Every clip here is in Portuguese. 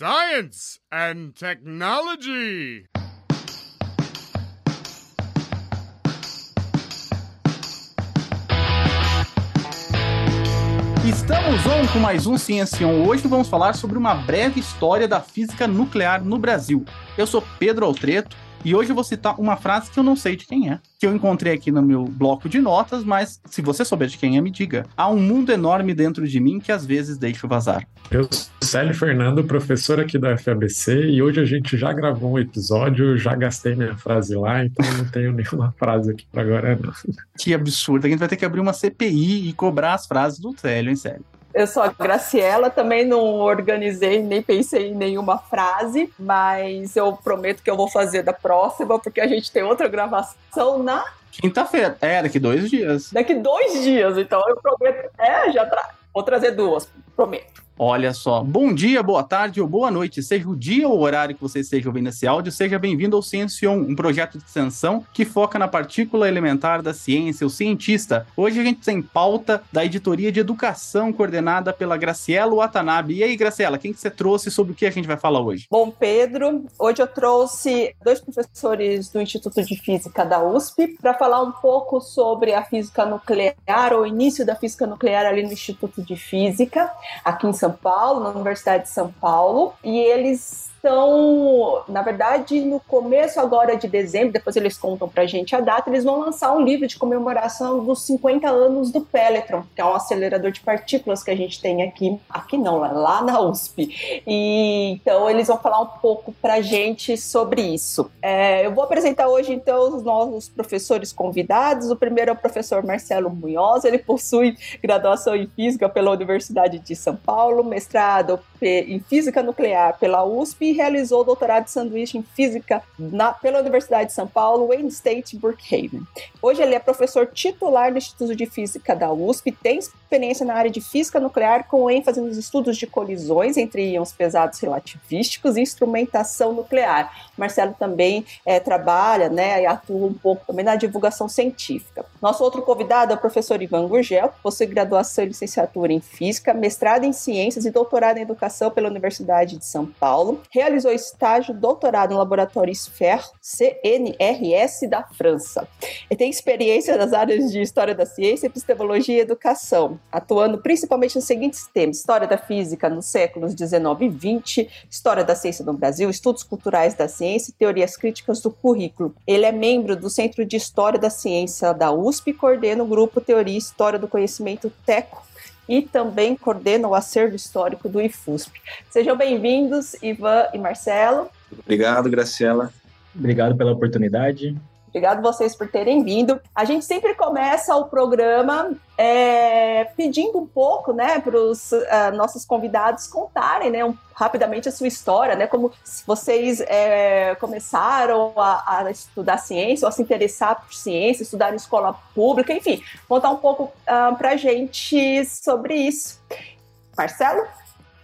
Science and Technology. Estamos on com mais um Ciência On. Hoje vamos falar sobre uma breve história da física nuclear no Brasil. Eu sou Pedro Altreto e hoje eu vou citar uma frase que eu não sei de quem é, que eu encontrei aqui no meu bloco de notas, mas se você souber de quem é, me diga. Há um mundo enorme dentro de mim que às vezes deixo vazar. Eu sou Célio Fernando, professor aqui da FABC, e hoje a gente já gravou um episódio, já gastei minha frase lá, então não tenho nenhuma frase aqui pra agora, não. Que absurdo, a gente vai ter que abrir uma CPI e cobrar as frases do Célio, em sério. Eu sou a Graciela, também não organizei, nem pensei em nenhuma frase, mas eu prometo que eu vou fazer da próxima, porque a gente tem outra gravação na. Quinta-feira. É, daqui dois dias. Daqui dois dias, então eu prometo. É, já tra... vou trazer duas, prometo. Olha só. Bom dia, boa tarde ou boa noite. Seja o dia ou o horário que você esteja ouvindo esse áudio, seja bem-vindo ao Ciencion, um projeto de extensão que foca na partícula elementar da ciência, o cientista. Hoje a gente tem pauta da editoria de educação coordenada pela Graciela Watanabe. E aí, Graciela, quem que você trouxe sobre o que a gente vai falar hoje? Bom, Pedro, hoje eu trouxe dois professores do Instituto de Física da USP para falar um pouco sobre a física nuclear, o início da física nuclear ali no Instituto de Física, aqui em São Paulo, na Universidade de São Paulo, e eles estão, na verdade, no começo agora de dezembro, depois eles contam pra gente a data, eles vão lançar um livro de comemoração dos 50 anos do Peletron, que é um acelerador de partículas que a gente tem aqui, aqui não, lá na USP. E então eles vão falar um pouco pra gente sobre isso. É, eu vou apresentar hoje então os nossos professores convidados. O primeiro é o professor Marcelo Munhoz, ele possui graduação em física pela Universidade de São Paulo, mestrado em física nuclear pela USP e realizou o doutorado de sanduíche em física na, pela Universidade de São Paulo, Wayne State Brookhaven. Hoje ele é professor titular do Instituto de Física da USP, tem experiência na área de física nuclear com ênfase nos estudos de colisões entre íons pesados relativísticos e instrumentação nuclear. Marcelo também é, trabalha né, e atua um pouco também na divulgação científica. Nosso outro convidado é o professor Ivan Gurgel, possui graduação e licenciatura em Física, mestrado em Ciências e doutorado em Educação pela Universidade de São Paulo. Realizou estágio doutorado no Laboratório SFER, CNRS da França. Ele tem experiência nas áreas de História da Ciência, Epistemologia e Educação, atuando principalmente nos seguintes temas: História da Física nos séculos 19 e 20, História da Ciência no Brasil, Estudos Culturais da Ciência e Teorias Críticas do Currículo. Ele é membro do Centro de História da Ciência da USP e coordena o grupo Teoria e História do Conhecimento TECO, e também coordena o acervo histórico do IFUSP. Sejam bem-vindos, Ivan e Marcelo. Obrigado, Graciela. Obrigado pela oportunidade. Obrigado vocês por terem vindo. A gente sempre começa o programa é, pedindo um pouco, né, para os uh, nossos convidados contarem, né, um, rapidamente a sua história, né, como vocês é, começaram a, a, estudar ciência, ou a se interessar por ciência, estudar em escola pública, enfim, contar um pouco uh, para a gente sobre isso. Marcelo?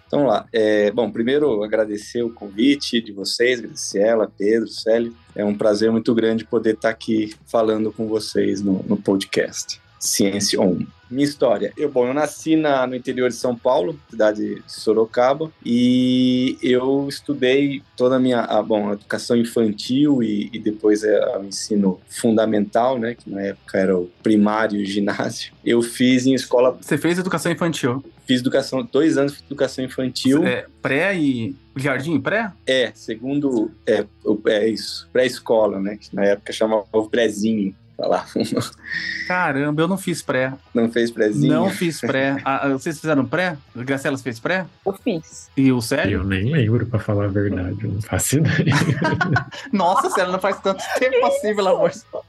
Então vamos lá. É, bom, primeiro agradecer o convite de vocês, Graciela, Pedro, Célio. É um prazer muito grande poder estar aqui falando com vocês no, no podcast Ciência On. Minha história. Eu, bom, eu nasci na, no interior de São Paulo, cidade de Sorocaba, e eu estudei toda a minha, a, bom, a educação infantil e, e depois é, o ensino fundamental, né, que na época era o primário e o ginásio. Eu fiz em escola... Você fez educação infantil? Fiz educação, dois anos de educação infantil. É, pré e jardim pré? É, segundo, é, é isso, pré-escola, né, que na época chamava o prézinho falar. Caramba, eu não fiz pré. Não fez prézinho? Não fiz pré. Ah, vocês fizeram pré? O Gracelas fez pré? Eu fiz. E o Célio? Eu nem lembro, pra falar a verdade. Eu não faço ideia. Nossa, Célio, não faz tanto tempo assim, pelo amor de Deus.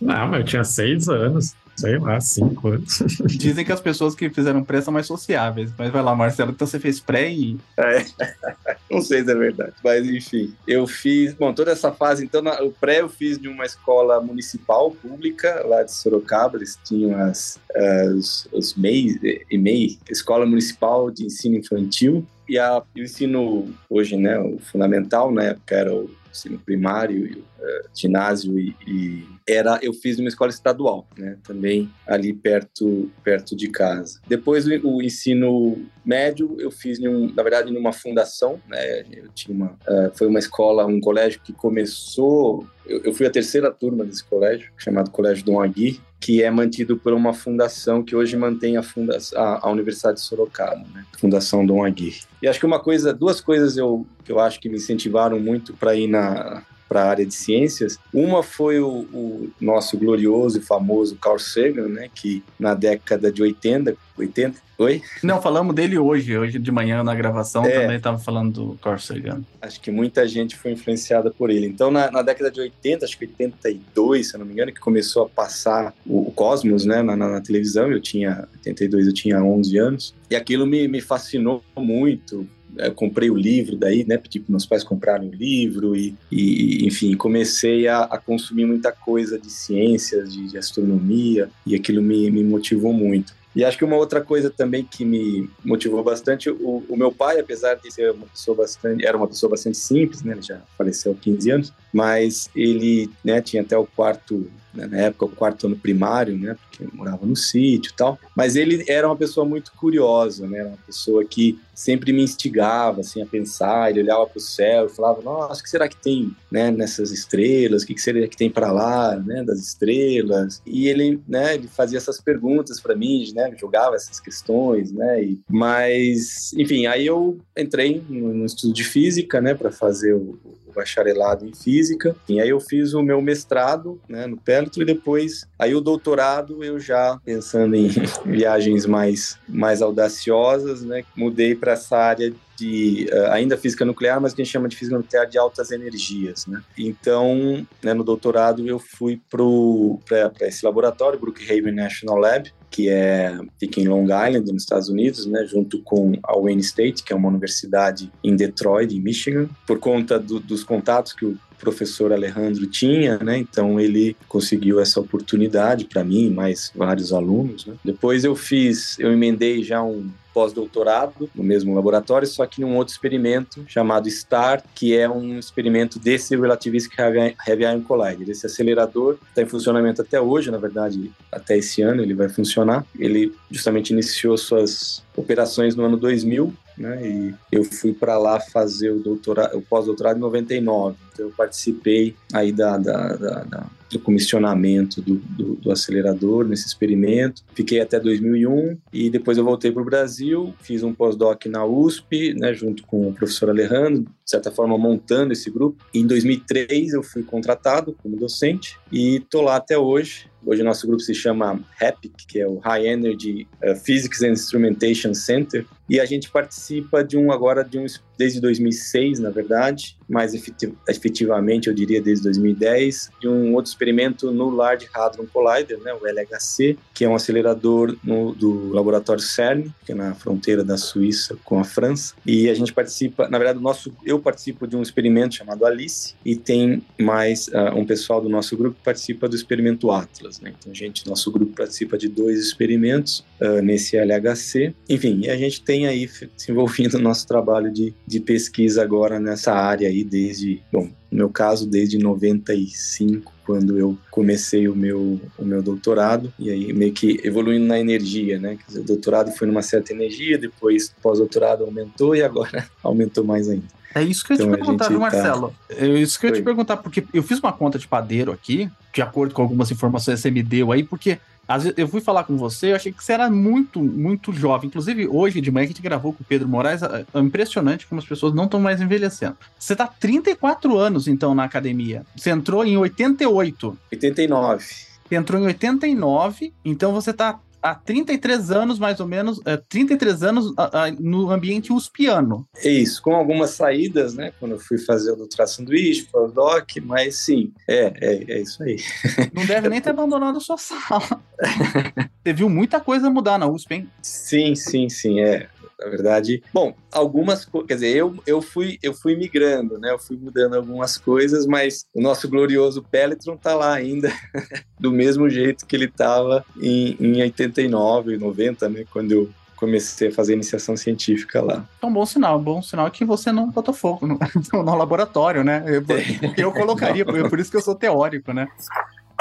Não, mas eu tinha seis anos sei lá, cinco anos. Dizem que as pessoas que fizeram pré são mais sociáveis. Mas vai lá, Marcelo, então você fez pré e. É, não sei se é verdade. Mas enfim, eu fiz. Bom, toda essa fase, então, na, o pré eu fiz de uma escola municipal pública lá de Sorocaba. Eles tinham as, as os MEI, EMEI, Escola Municipal de Ensino Infantil. E a, o ensino hoje, né, o fundamental na época era o ensino primário, uh, ginásio e, e, era eu fiz numa escola estadual, né? Também ali perto perto de casa. Depois o, ensino médio eu fiz um, na verdade numa fundação, né? Eu tinha uma uh, foi uma escola, um colégio que começou eu, eu fui a terceira turma desse colégio, chamado Colégio Dom Agui, que é mantido por uma fundação que hoje mantém a, funda a, a Universidade de Sorocaba, né? Fundação Dom Aguirre. E acho que uma coisa, duas coisas eu, que eu acho que me incentivaram muito para ir na para a área de ciências. Uma foi o, o, nosso glorioso e famoso Carl Sagan, né, que na década de 80, 80, Oi? Não, falamos dele hoje, hoje de manhã na gravação é, também estava falando do Carl Sagan. Acho que muita gente foi influenciada por ele. Então, na, na, década de 80, acho que 82, se eu não me engano, que começou a passar o, o Cosmos né, na, na, televisão, eu tinha, 82 eu tinha 11 anos, e aquilo me, me fascinou muito, eu comprei o livro daí, né? Pedi para meus pais comprarem o livro e, e enfim, comecei a, a, consumir muita coisa de ciências, de, de astronomia e aquilo me, me motivou muito. E acho que uma outra coisa também que me motivou bastante, o, o, meu pai, apesar de ser uma pessoa bastante, era uma pessoa bastante simples, né? Ele já faleceu há 15 anos, mas ele, né, tinha até o quarto né, na época o quarto ano primário, né, porque morava no sítio e tal, mas ele era uma pessoa muito curiosa, né, era uma pessoa que sempre me instigava, assim, a pensar, ele olhava para o céu e falava, nossa, o que será que tem, né, nessas estrelas, o que será que tem para lá, né, das estrelas, e ele, né, ele fazia essas perguntas para mim, né, jogava essas questões, né, e, mas, enfim, aí eu entrei no, no estudo de física, né, para fazer o, bacharelado em física. E aí eu fiz o meu mestrado, né, no Pelletro e depois aí o doutorado eu já pensando em viagens mais mais audaciosas, né, mudei para essa área de uh, ainda física nuclear, mas que a gente chama de física nuclear de altas energias, né? Então, né, no doutorado eu fui para esse laboratório, Brookhaven National Lab, que é fica em Long Island, nos Estados Unidos, né, junto com a Wayne State, que é uma universidade em Detroit, em Michigan, por conta do, dos contatos que o professor Alejandro tinha, né? Então ele conseguiu essa oportunidade para mim, mais vários alunos. Né? Depois eu fiz, eu emendei já um pós-doutorado no mesmo laboratório, só que num outro experimento chamado STAR, que é um experimento desse Relativistic Heavy Ion Collider. Esse acelerador está em funcionamento até hoje, na verdade, até esse ano ele vai funcionar. Ele justamente iniciou suas operações no ano 2000 né? E eu fui para lá fazer o doutorado, o pós-doutorado em 99. Então eu participei aí da, da, da, da do comissionamento do, do, do, acelerador nesse experimento. Fiquei até 2001 e depois eu voltei para o Brasil, fiz um pós-doc na USP, né, junto com o professor Alejandro, de certa forma montando esse grupo. Em 2003 eu fui contratado como docente e tô lá até hoje. Hoje nosso grupo se chama HAPIC, que é o High Energy uh, Physics and Instrumentation Center, e a gente participa de um agora de um desde 2006, na verdade, mais efetivamente eu diria desde 2010, de um outro experimento no Large Hadron Collider, né, o LHC, que é um acelerador no, do laboratório CERN, que é na fronteira da Suíça com a França. E a gente participa, na verdade, nosso, eu participo de um experimento chamado Alice e tem mais uh, um pessoal do nosso grupo que participa do experimento Atlas. Né? Então, gente, nosso grupo participa de dois experimentos uh, nesse LHC. Enfim, a gente tem aí se envolvido no nosso trabalho de, de pesquisa agora nessa área aí desde, bom, no meu caso, desde 95, quando eu comecei o meu, o meu doutorado, e aí meio que evoluindo na energia, né? Quer dizer, o doutorado foi numa certa energia, depois pós-doutorado aumentou e agora aumentou mais ainda. É isso que eu ia então, te perguntar, viu, tá Marcelo? Tá... É isso que eu ia te perguntar, porque eu fiz uma conta de padeiro aqui, de acordo com algumas informações que você me deu aí, porque vezes, eu fui falar com você, eu achei que você era muito, muito jovem. Inclusive, hoje de manhã que a gente gravou com o Pedro Moraes, é, é impressionante como as pessoas não estão mais envelhecendo. Você tá 34 anos, então, na academia. Você entrou em 88. 89. Você entrou em 89, então você tá há 33 anos, mais ou menos, é, 33 anos a, a, no ambiente uspiano. É isso, com algumas saídas, né? Quando eu fui fazer o doutorado sanduíche, pós-doc, mas sim, é, é, é isso aí. Não deve nem ter abandonado a sua sala. Você viu muita coisa mudar na USP, hein? Sim, sim, sim, é na verdade. Bom, algumas quer dizer, eu, eu fui eu fui migrando, né? Eu fui mudando algumas coisas, mas o nosso glorioso Pelletron tá lá ainda, do mesmo jeito que ele estava em, em 89, 90, né? Quando eu comecei a fazer iniciação científica lá. Então, bom sinal. Bom sinal é que você não botou fogo no, no laboratório, né? Eu, eu colocaria, por, por isso que eu sou teórico, né?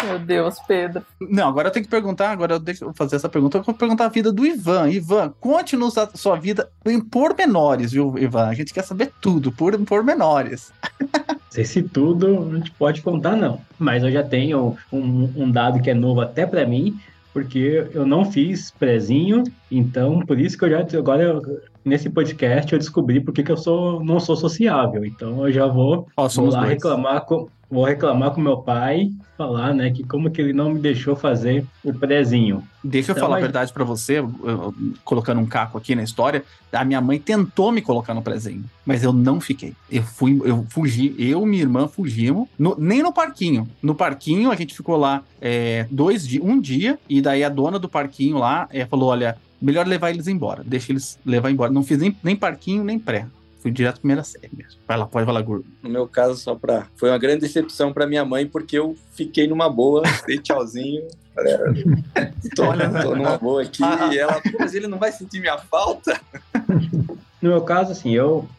Meu Deus, Pedro. Não, agora eu tenho que perguntar, agora deixa eu fazer essa pergunta, eu vou perguntar a vida do Ivan. Ivan, conte-nos a sua vida em pormenores, viu, Ivan? A gente quer saber tudo, por pormenores. sei se tudo a gente pode contar, não. Mas eu já tenho um, um dado que é novo até para mim, porque eu não fiz prezinho, então por isso que eu já agora eu, nesse podcast eu descobri porque que eu sou não sou sociável. Então eu já vou, oh, vou lá dois. reclamar com vou reclamar com meu pai, falar, né, que como que ele não me deixou fazer o prezinho. Deixa então, eu falar mas... a verdade para você, eu, colocando um caco aqui na história, a minha mãe tentou me colocar no prezinho, mas eu não fiquei. Eu fui, eu fugi, eu e minha irmã fugimos, no, nem no parquinho. No parquinho a gente ficou lá é, dois dias, um dia, e daí a dona do parquinho lá é, falou, olha, melhor levar eles embora, deixa eles levar embora. Não fiz nem, nem parquinho, nem pré. Fui direto pra primeira série mesmo. Vai lá, pode falar, Gurgo. No meu caso, só pra. Foi uma grande decepção pra minha mãe, porque eu fiquei numa boa, dei tchauzinho. Galera, tô, tô numa boa aqui. e ela, mas ele não vai sentir minha falta? No meu caso, assim, eu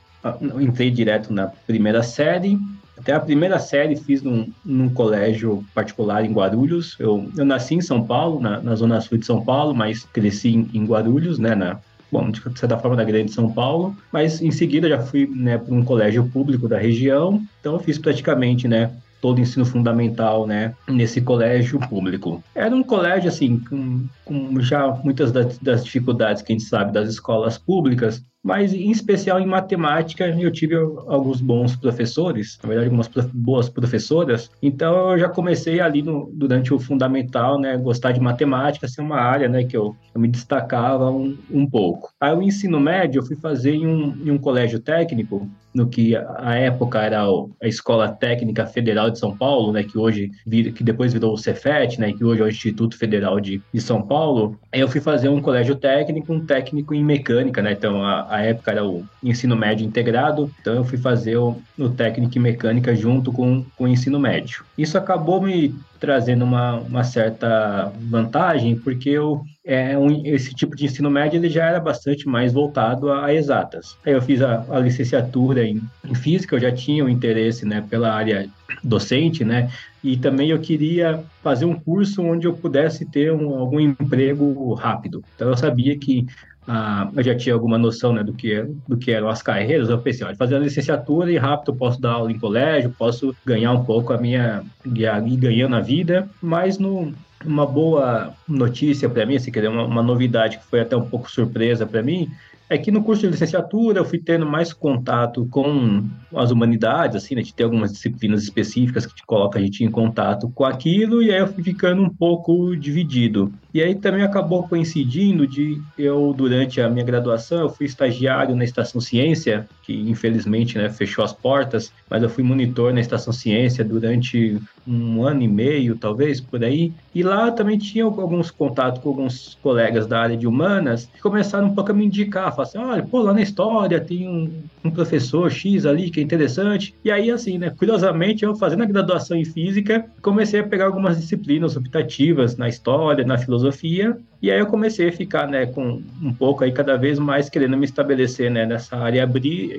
entrei direto na primeira série. Até a primeira série fiz num, num colégio particular em Guarulhos. Eu, eu nasci em São Paulo, na, na zona sul de São Paulo, mas cresci em, em Guarulhos, né, na, bom, de certa forma da Grande São Paulo, mas em seguida já fui né, para um colégio público da região, então eu fiz praticamente né, todo o ensino fundamental, né, nesse colégio público. Era um colégio, assim, com, com já muitas das, das, dificuldades que a gente sabe das escolas públicas, mas em especial em matemática eu tive alguns bons professores, na verdade algumas boas professoras, então eu já comecei ali no, durante o fundamental, né, gostar de matemática, ser uma área, né, que eu, eu me destacava um, um, pouco. Aí o ensino médio eu fui fazer em um, em um colégio técnico, no que a época era a Escola Técnica Federal de São Paulo, né, que hoje que depois virou o Cefet, né, que hoje é o Instituto Federal de, de São Paulo. Eu fui fazer um colégio técnico, um técnico em mecânica, né, então a, a época era o ensino médio integrado, então eu fui fazer o, o técnico em mecânica junto com, com o ensino médio. Isso acabou me trazendo uma, uma certa vantagem, porque eu, é, um, esse tipo de ensino médio ele já era bastante mais voltado a, a exatas. Aí eu fiz a, a licenciatura em, em, física, eu já tinha um interesse né, pela área docente, né? E também eu queria fazer um curso onde eu pudesse ter um, algum emprego rápido. Então eu sabia que ah, eu já tinha alguma noção né, do, que, do que eram as carreiras, eu pensei, olha, fazer a licenciatura e rápido eu posso dar aula em colégio, posso ganhar um pouco a minha, ir ganhando a vida, mas no, uma boa notícia para mim, assim, quer uma, uma novidade que foi até um pouco surpresa para mim, é que no curso de licenciatura eu fui tendo mais contato com as humanidades, assim, né? De ter algumas disciplinas específicas que te coloca a gente em contato com aquilo, e aí eu fui ficando um pouco dividido. E aí também acabou coincidindo de eu, durante a minha graduação, eu fui estagiário na Estação Ciência, que infelizmente né, fechou as portas, mas eu fui monitor na Estação Ciência durante um ano e meio, talvez, por aí. E lá também tinha alguns contatos com alguns colegas da área de humanas que começaram um pouco a me indicar, falaram assim, olha, pô, lá na história tem um, um professor X ali que é interessante. E aí, assim, né, curiosamente, eu fazendo a graduação em Física, comecei a pegar algumas disciplinas optativas na história, na filosofia, e aí eu comecei a ficar, né, com um pouco aí cada vez mais querendo me estabelecer, né, nessa área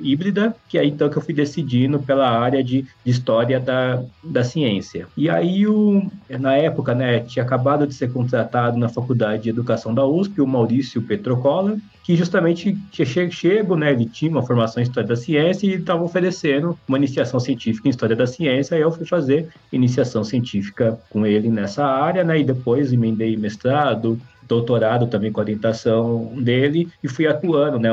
híbrida, que é então que eu fui decidindo pela área de, de história da, da ciência. E aí, o, na época, né, tinha acabado de ser contratado na Faculdade de Educação da USP o Maurício Petrocola, que justamente chego, né, ele tinha uma formação em História da Ciência e estava oferecendo uma iniciação científica em História da Ciência, aí eu fui fazer iniciação científica com ele nessa área, né, e depois emendei mestrado, doutorado também com orientação dele e fui atuando, né,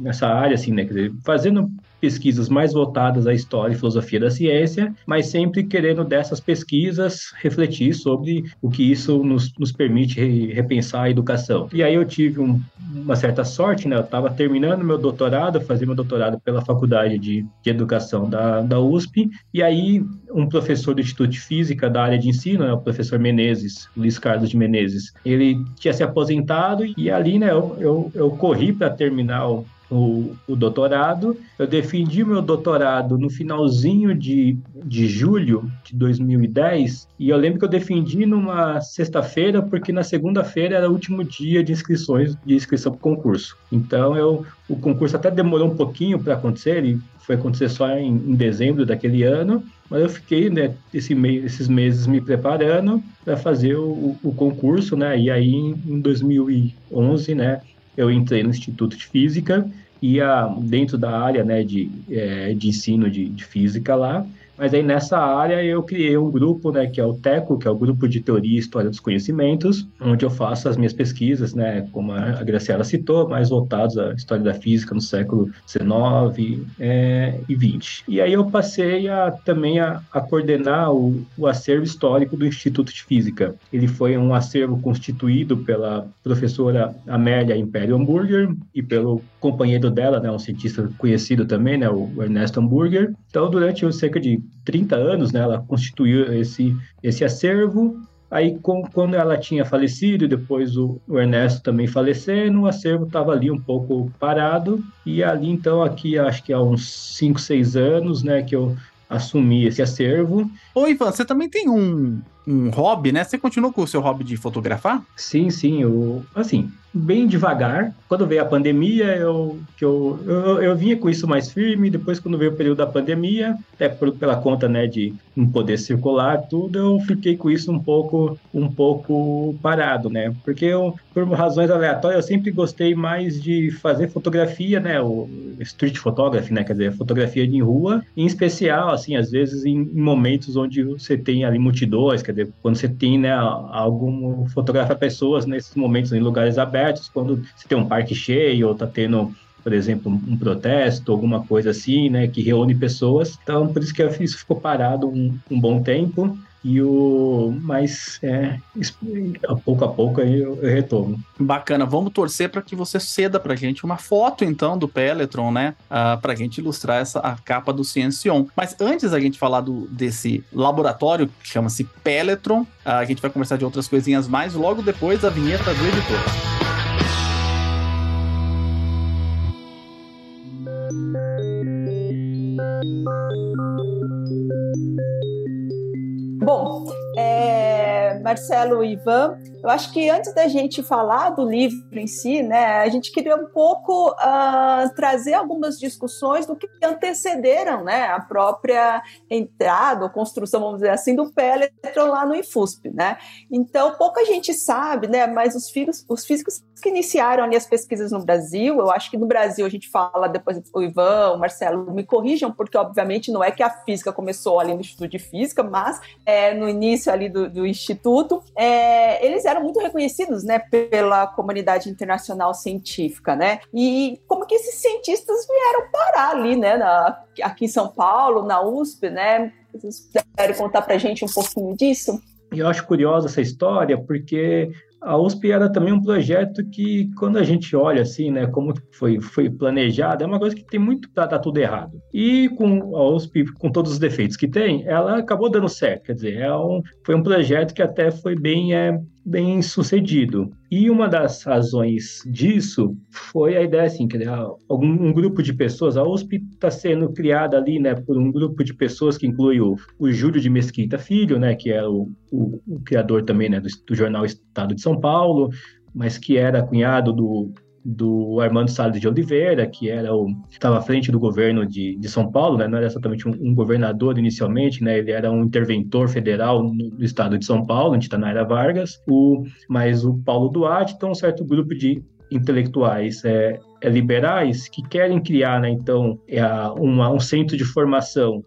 nessa área, assim, né, fazendo pesquisas mais voltadas à história e filosofia da ciência, mas sempre querendo dessas pesquisas refletir sobre o que isso nos, nos permite repensar a educação. E aí eu tive um, uma certa sorte, né? Eu estava terminando meu doutorado, fazia meu doutorado pela Faculdade de, de Educação da, da USP, e aí um professor do Instituto de Física da área de ensino, né, o professor Menezes, Luiz Carlos de Menezes, ele tinha se aposentado e ali, né, eu, eu, eu corri para terminar o, o, o doutorado. Eu defendi meu doutorado no finalzinho de, de julho de 2010, e eu lembro que eu defendi numa sexta-feira, porque na segunda-feira era o último dia de inscrições de inscrição para o concurso. Então eu, o concurso até demorou um pouquinho para acontecer, ele foi acontecer só em, em, dezembro daquele ano, mas eu fiquei né, esse meio, esses meses me preparando para fazer o, o, concurso, né? E aí em 2011, né, eu entrei no Instituto de Física e a, dentro da área né, de, é, de ensino de, de física lá, mas aí nessa área eu criei um grupo, né, que é o TECO, que é o Grupo de Teoria e História dos Conhecimentos, onde eu faço as minhas pesquisas, né, como a Graciela citou, mais voltados à história da física no século XIX é, e XX. E aí eu passei a, também a, a coordenar o, o, acervo histórico do Instituto de Física. Ele foi um acervo constituído pela professora Amélia Império Hamburger e pelo companheiro dela, né, um cientista conhecido também, né, o Ernesto Hamburger. Então, durante cerca de 30 anos, né, ela constituiu esse, esse acervo. Aí, com, quando ela tinha falecido, depois o, o Ernesto também falecendo, o acervo estava ali um pouco parado. E ali, então, aqui, acho que há uns 5, 6 anos, né, que eu assumi esse acervo. Ô, Ivan, você também tem um, um hobby, né? Você continuou com o seu hobby de fotografar? Sim, sim. Eu, assim, bem devagar. Quando veio a pandemia, eu, que eu, eu, eu vinha com isso mais firme. Depois, quando veio o período da pandemia, até por, pela conta né, de não poder circular tudo, eu fiquei com isso um pouco, um pouco parado, né? Porque eu, por razões aleatórias, eu sempre gostei mais de fazer fotografia, né? O street photography, né? Quer dizer, fotografia de rua, em especial, assim, às vezes em, em momentos onde você tem ali multidões, quer dizer, quando você tem, né, algum fotografa pessoas nesses momentos em lugares abertos abertos, quando você tem um parque cheio ou está tendo por exemplo, um protesto, alguma coisa assim, né, que reúne pessoas. Então, por isso que isso ficou parado um, um bom tempo. E o mas é, a pouco a pouco eu, eu retorno. Bacana, vamos torcer para que você ceda para gente uma foto então do Peletron, né, uh, ah, para gente ilustrar essa a capa do Ciencion. Mas antes da gente falar do, desse laboratório que chama-se Peletron, uh, a gente vai conversar de outras coisinhas mais logo depois da vinheta do editor. Bom, é, Marcelo e Ivan, eu acho que antes da gente falar do livro em si, né, a gente queria um pouco uh, trazer algumas discussões do que antecederam né, a própria entrada ou construção, vamos dizer assim, do Peletron lá no IFUSP. Né? Então, pouca gente sabe, né, mas os, filhos, os físicos que iniciaram ali as pesquisas no Brasil, eu acho que no Brasil a gente fala, depois o Ivan, o Marcelo me corrijam, porque obviamente não é que a física começou ali no Instituto de Física, mas é, no início ali do, do Instituto, é, eles eram muito reconhecidos, né, pela comunidade internacional científica, né? E como que esses cientistas vieram parar ali, né, na, aqui em São Paulo, na USP, né? Vocês puderem contar a gente um pouquinho disso? Eu acho curiosa essa história porque a USP era também um projeto que, quando a gente olha assim, né, como foi, foi planejado, é uma coisa que tem muito para dar tudo errado. E com a USP, com todos os defeitos que tem, ela acabou dando certo. Quer dizer, é um, foi um projeto que até foi bem é, bem sucedido. E uma das razões disso foi a ideia assim, que algum um grupo de pessoas, a USP está sendo criada ali, né, por um grupo de pessoas que inclui o, o Júlio de Mesquita Filho, né, que é o, o, o criador também, né, do, do jornal Estado de São Paulo, mas que era cunhado do do Armando Salles de Oliveira, que era o estava à frente do governo de, de São Paulo, né? não era exatamente um, um, governador inicialmente, né? ele era um interventor federal no, estado de São Paulo, onde está Naira Vargas, o, mas o Paulo Duarte, então um certo grupo de intelectuais é, liberais que querem criar, né, então, é, uma, um centro de formação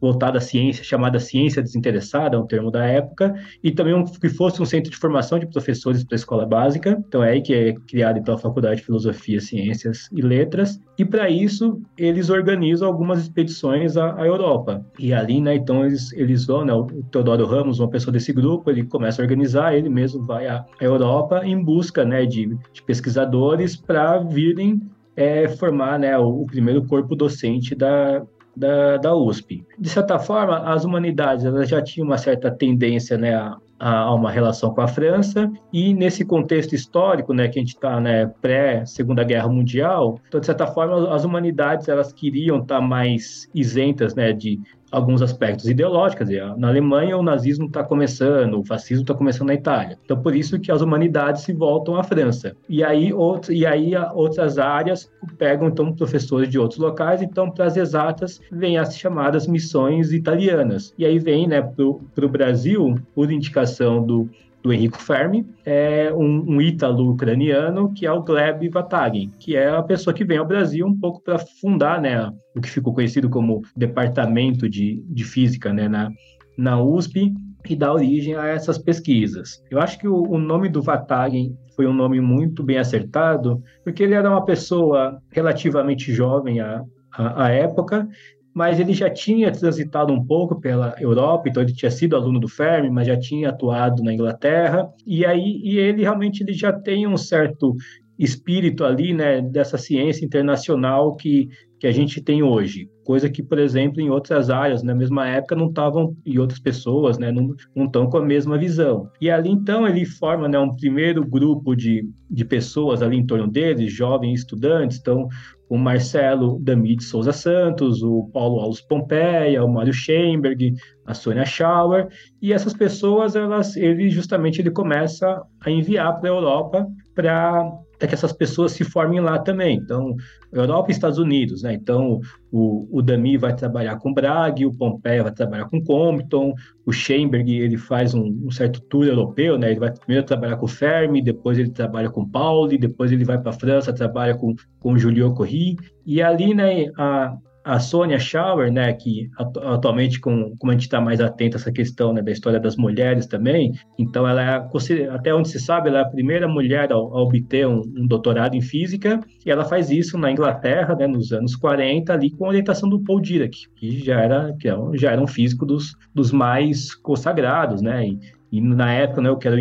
voltado à ciência, chamada ciência desinteressada, é um termo da época, e também um, que fosse um centro de formação de professores para a escola básica. Então, é aí que é criada então, a Faculdade de Filosofia, Ciências e Letras. E para isso, eles organizam algumas expedições à, à, Europa. E ali, né, então, eles, eles vão, né, o Teodoro Ramos, uma pessoa desse grupo, ele começa a organizar, ele mesmo vai à, Europa em busca né, de, de pesquisadores para vir podem é, formar né, o, o, primeiro corpo docente da, da, da, USP. De certa forma, as humanidades elas já tinham uma certa tendência né, a, a, uma relação com a França, e nesse contexto histórico, né, que a gente está né, pré-Segunda Guerra Mundial, então, de certa forma, as humanidades elas queriam estar tá mais isentas né, de alguns aspectos ideológicos. Na Alemanha, o nazismo está começando, o fascismo está começando na Itália. Então, por isso que as humanidades se voltam à França. E aí, outro, e aí outras áreas pegam, então, professores de outros locais. Então, para as exatas, vêm as chamadas missões italianas. E aí vem né, para o Brasil, por indicação do do Enrico Fermi, é um, um ítalo-ucraniano que é o Gleb Vatagin, que é a pessoa que vem ao Brasil um pouco para fundar né, o que ficou conhecido como Departamento de, de Física né, na, na USP e dá origem a essas pesquisas. Eu acho que o, o nome do Vatagin foi um nome muito bem acertado, porque ele era uma pessoa relativamente jovem à, à, à época, mas ele já tinha transitado um pouco pela Europa, então ele tinha sido aluno do Fermi, mas já tinha atuado na Inglaterra, e aí e ele realmente ele já tem um certo espírito ali, né, dessa ciência internacional que, que a gente tem hoje. Coisa que, por exemplo, em outras áreas, na mesma época, não estavam, e outras pessoas, né, não estão com a mesma visão. E ali, então, ele forma né, um primeiro grupo de, de pessoas ali em torno dele, jovens estudantes, então, o Marcelo Damid Souza Santos, o Paulo Alves Pompeia, o Mário Schemberg, a Sônia Schauer, e essas pessoas, elas, ele justamente ele começa a enviar para a Europa para é que essas pessoas se formem lá também. Então, Europa e Estados Unidos, né? Então, o, o Dami vai trabalhar com Bragg, o Pompeia vai trabalhar com Compton, o Schoenberg, ele faz um, um, certo tour europeu, né? Ele vai primeiro trabalhar com Fermi, depois ele trabalha com Pauli, depois ele vai para a França, trabalha com, com Julio Corri. E ali, né, a, a Sônia Schauer, né, que atualmente, com, como a gente está mais atento a essa questão né, da história das mulheres também, então ela é, até onde se sabe, ela é a primeira mulher a, a obter um, um, doutorado em física, e ela faz isso na Inglaterra, né, nos anos 40, ali com a orientação do Paul Dirac, que já era, que é já era um físico dos, dos mais consagrados, né, e, e na época, né, eu quero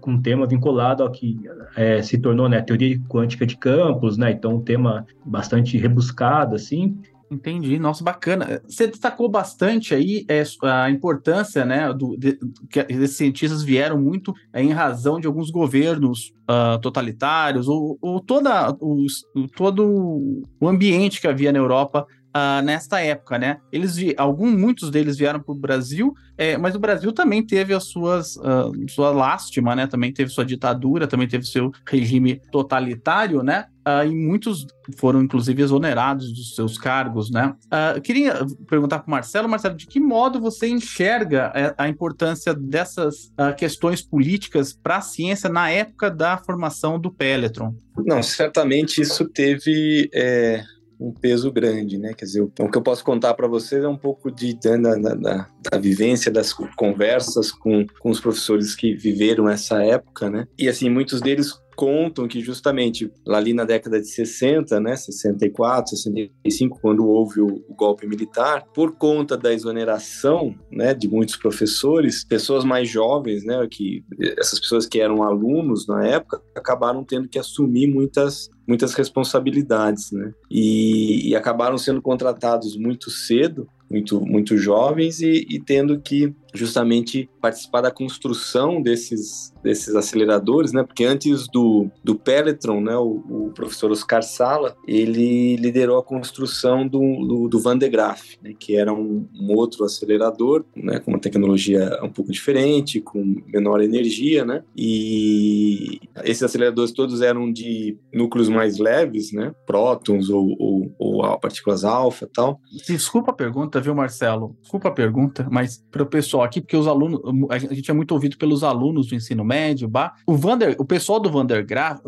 com um tema vinculado ao que é, se tornou né, a teoria quântica de campos, né, então um tema bastante rebuscado, assim, Entendi, nossa, bacana. Você destacou bastante aí é, a importância, né, do, de, que esses cientistas vieram muito é, em razão de alguns governos uh, totalitários ou, ou toda os, todo o ambiente que havia na Europa uh, nesta época, né? Eles alguns, muitos deles vieram para o Brasil, é, mas o Brasil também teve as suas uh, sua lástima, né? Também teve sua ditadura, também teve seu regime totalitário, né? Uh, e muitos foram, inclusive, exonerados dos seus cargos, né? Uh, queria perguntar para o Marcelo, Marcelo, de que modo você enxerga a, a importância dessas uh, questões políticas para a ciência na época da formação do Peletron? Não, certamente isso teve é, um peso grande, né? Quer dizer, o que eu posso contar para vocês é um pouco de, da, da, da, da, vivência, das conversas com, com os professores que viveram essa época, né? E assim, muitos deles contam que justamente ali na década de 60, né, 64, 65, quando houve o, o, golpe militar, por conta da exoneração, né, de muitos professores, pessoas mais jovens, né, que essas pessoas que eram alunos na época acabaram tendo que assumir muitas muitas responsabilidades, né? E, e acabaram sendo contratados muito cedo muito, muito jovens e, e, tendo que justamente participar da construção desses, desses aceleradores, né? Porque antes do, do Peletron, né, o, o professor Oscar Sala, ele liderou a construção do, do, do Van de Graaff, né, que era um, um, outro acelerador, né, com uma tecnologia um pouco diferente, com menor energia, né? E esses aceleradores todos eram de núcleos mais leves, né? Prótons ou, ou, ou partículas alfa tal. Desculpa a pergunta, viu, Marcelo? Desculpa a pergunta, mas para o pessoal aqui, porque os alunos, a gente é muito ouvido pelos alunos do ensino médio, bah, o Vander, o pessoal do Vandergraaf,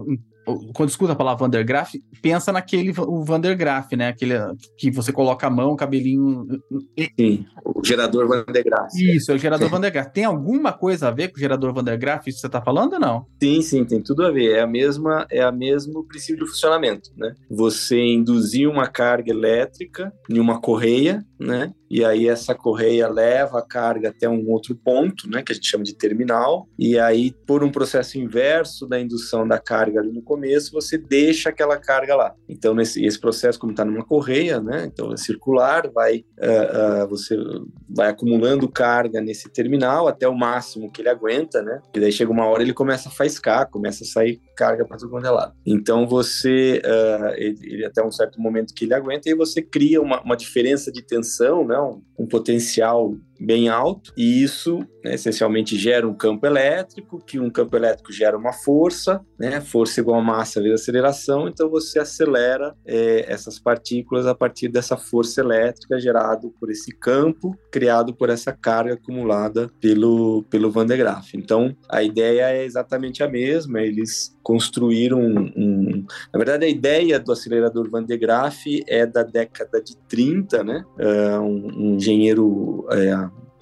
quando escuta a palavra Vandergraaf, pensa naquele o Vandergraaf, né? Aquele que você coloca a mão, cabelinho. Sim, o gerador Vandergraaf. Isso, é o gerador Vandergraaf. Tem alguma coisa a ver com o gerador Vandergraaf, isso que você está falando ou não? Sim, sim, tem tudo a ver. É a mesma, é a mesmo princípio de funcionamento, né? Você induzir uma carga elétrica em uma correia, né? E aí essa correia leva a carga até um outro ponto, né? Que a gente chama de terminal. E aí, por um processo inverso da indução da carga ali no começo, você deixa aquela carga lá. Então, nesse, esse processo, como está numa correia, né? Então, é circular, vai, uh, uh, você vai acumulando carga nesse terminal até o máximo que ele aguenta, né? E daí chega uma hora ele começa a faiscar, começa a sair carga para todo é lado. Então, você, uh, ele, ele, até um certo momento que ele aguenta, e você cria uma, uma diferença de tensão, né? Um, potencial bem alto, e isso né, essencialmente gera um campo elétrico, que um campo elétrico gera uma força, né, força igual a massa vezes aceleração, então você acelera é, essas partículas a partir dessa força elétrica gerada por esse campo, criado por essa carga acumulada pelo, pelo Van de Graaff. Então, a ideia é exatamente a mesma, eles construíram um, um, Na verdade, a ideia do acelerador Van de Graaff é da década de 30, né? Uh, um, um, engenheiro é,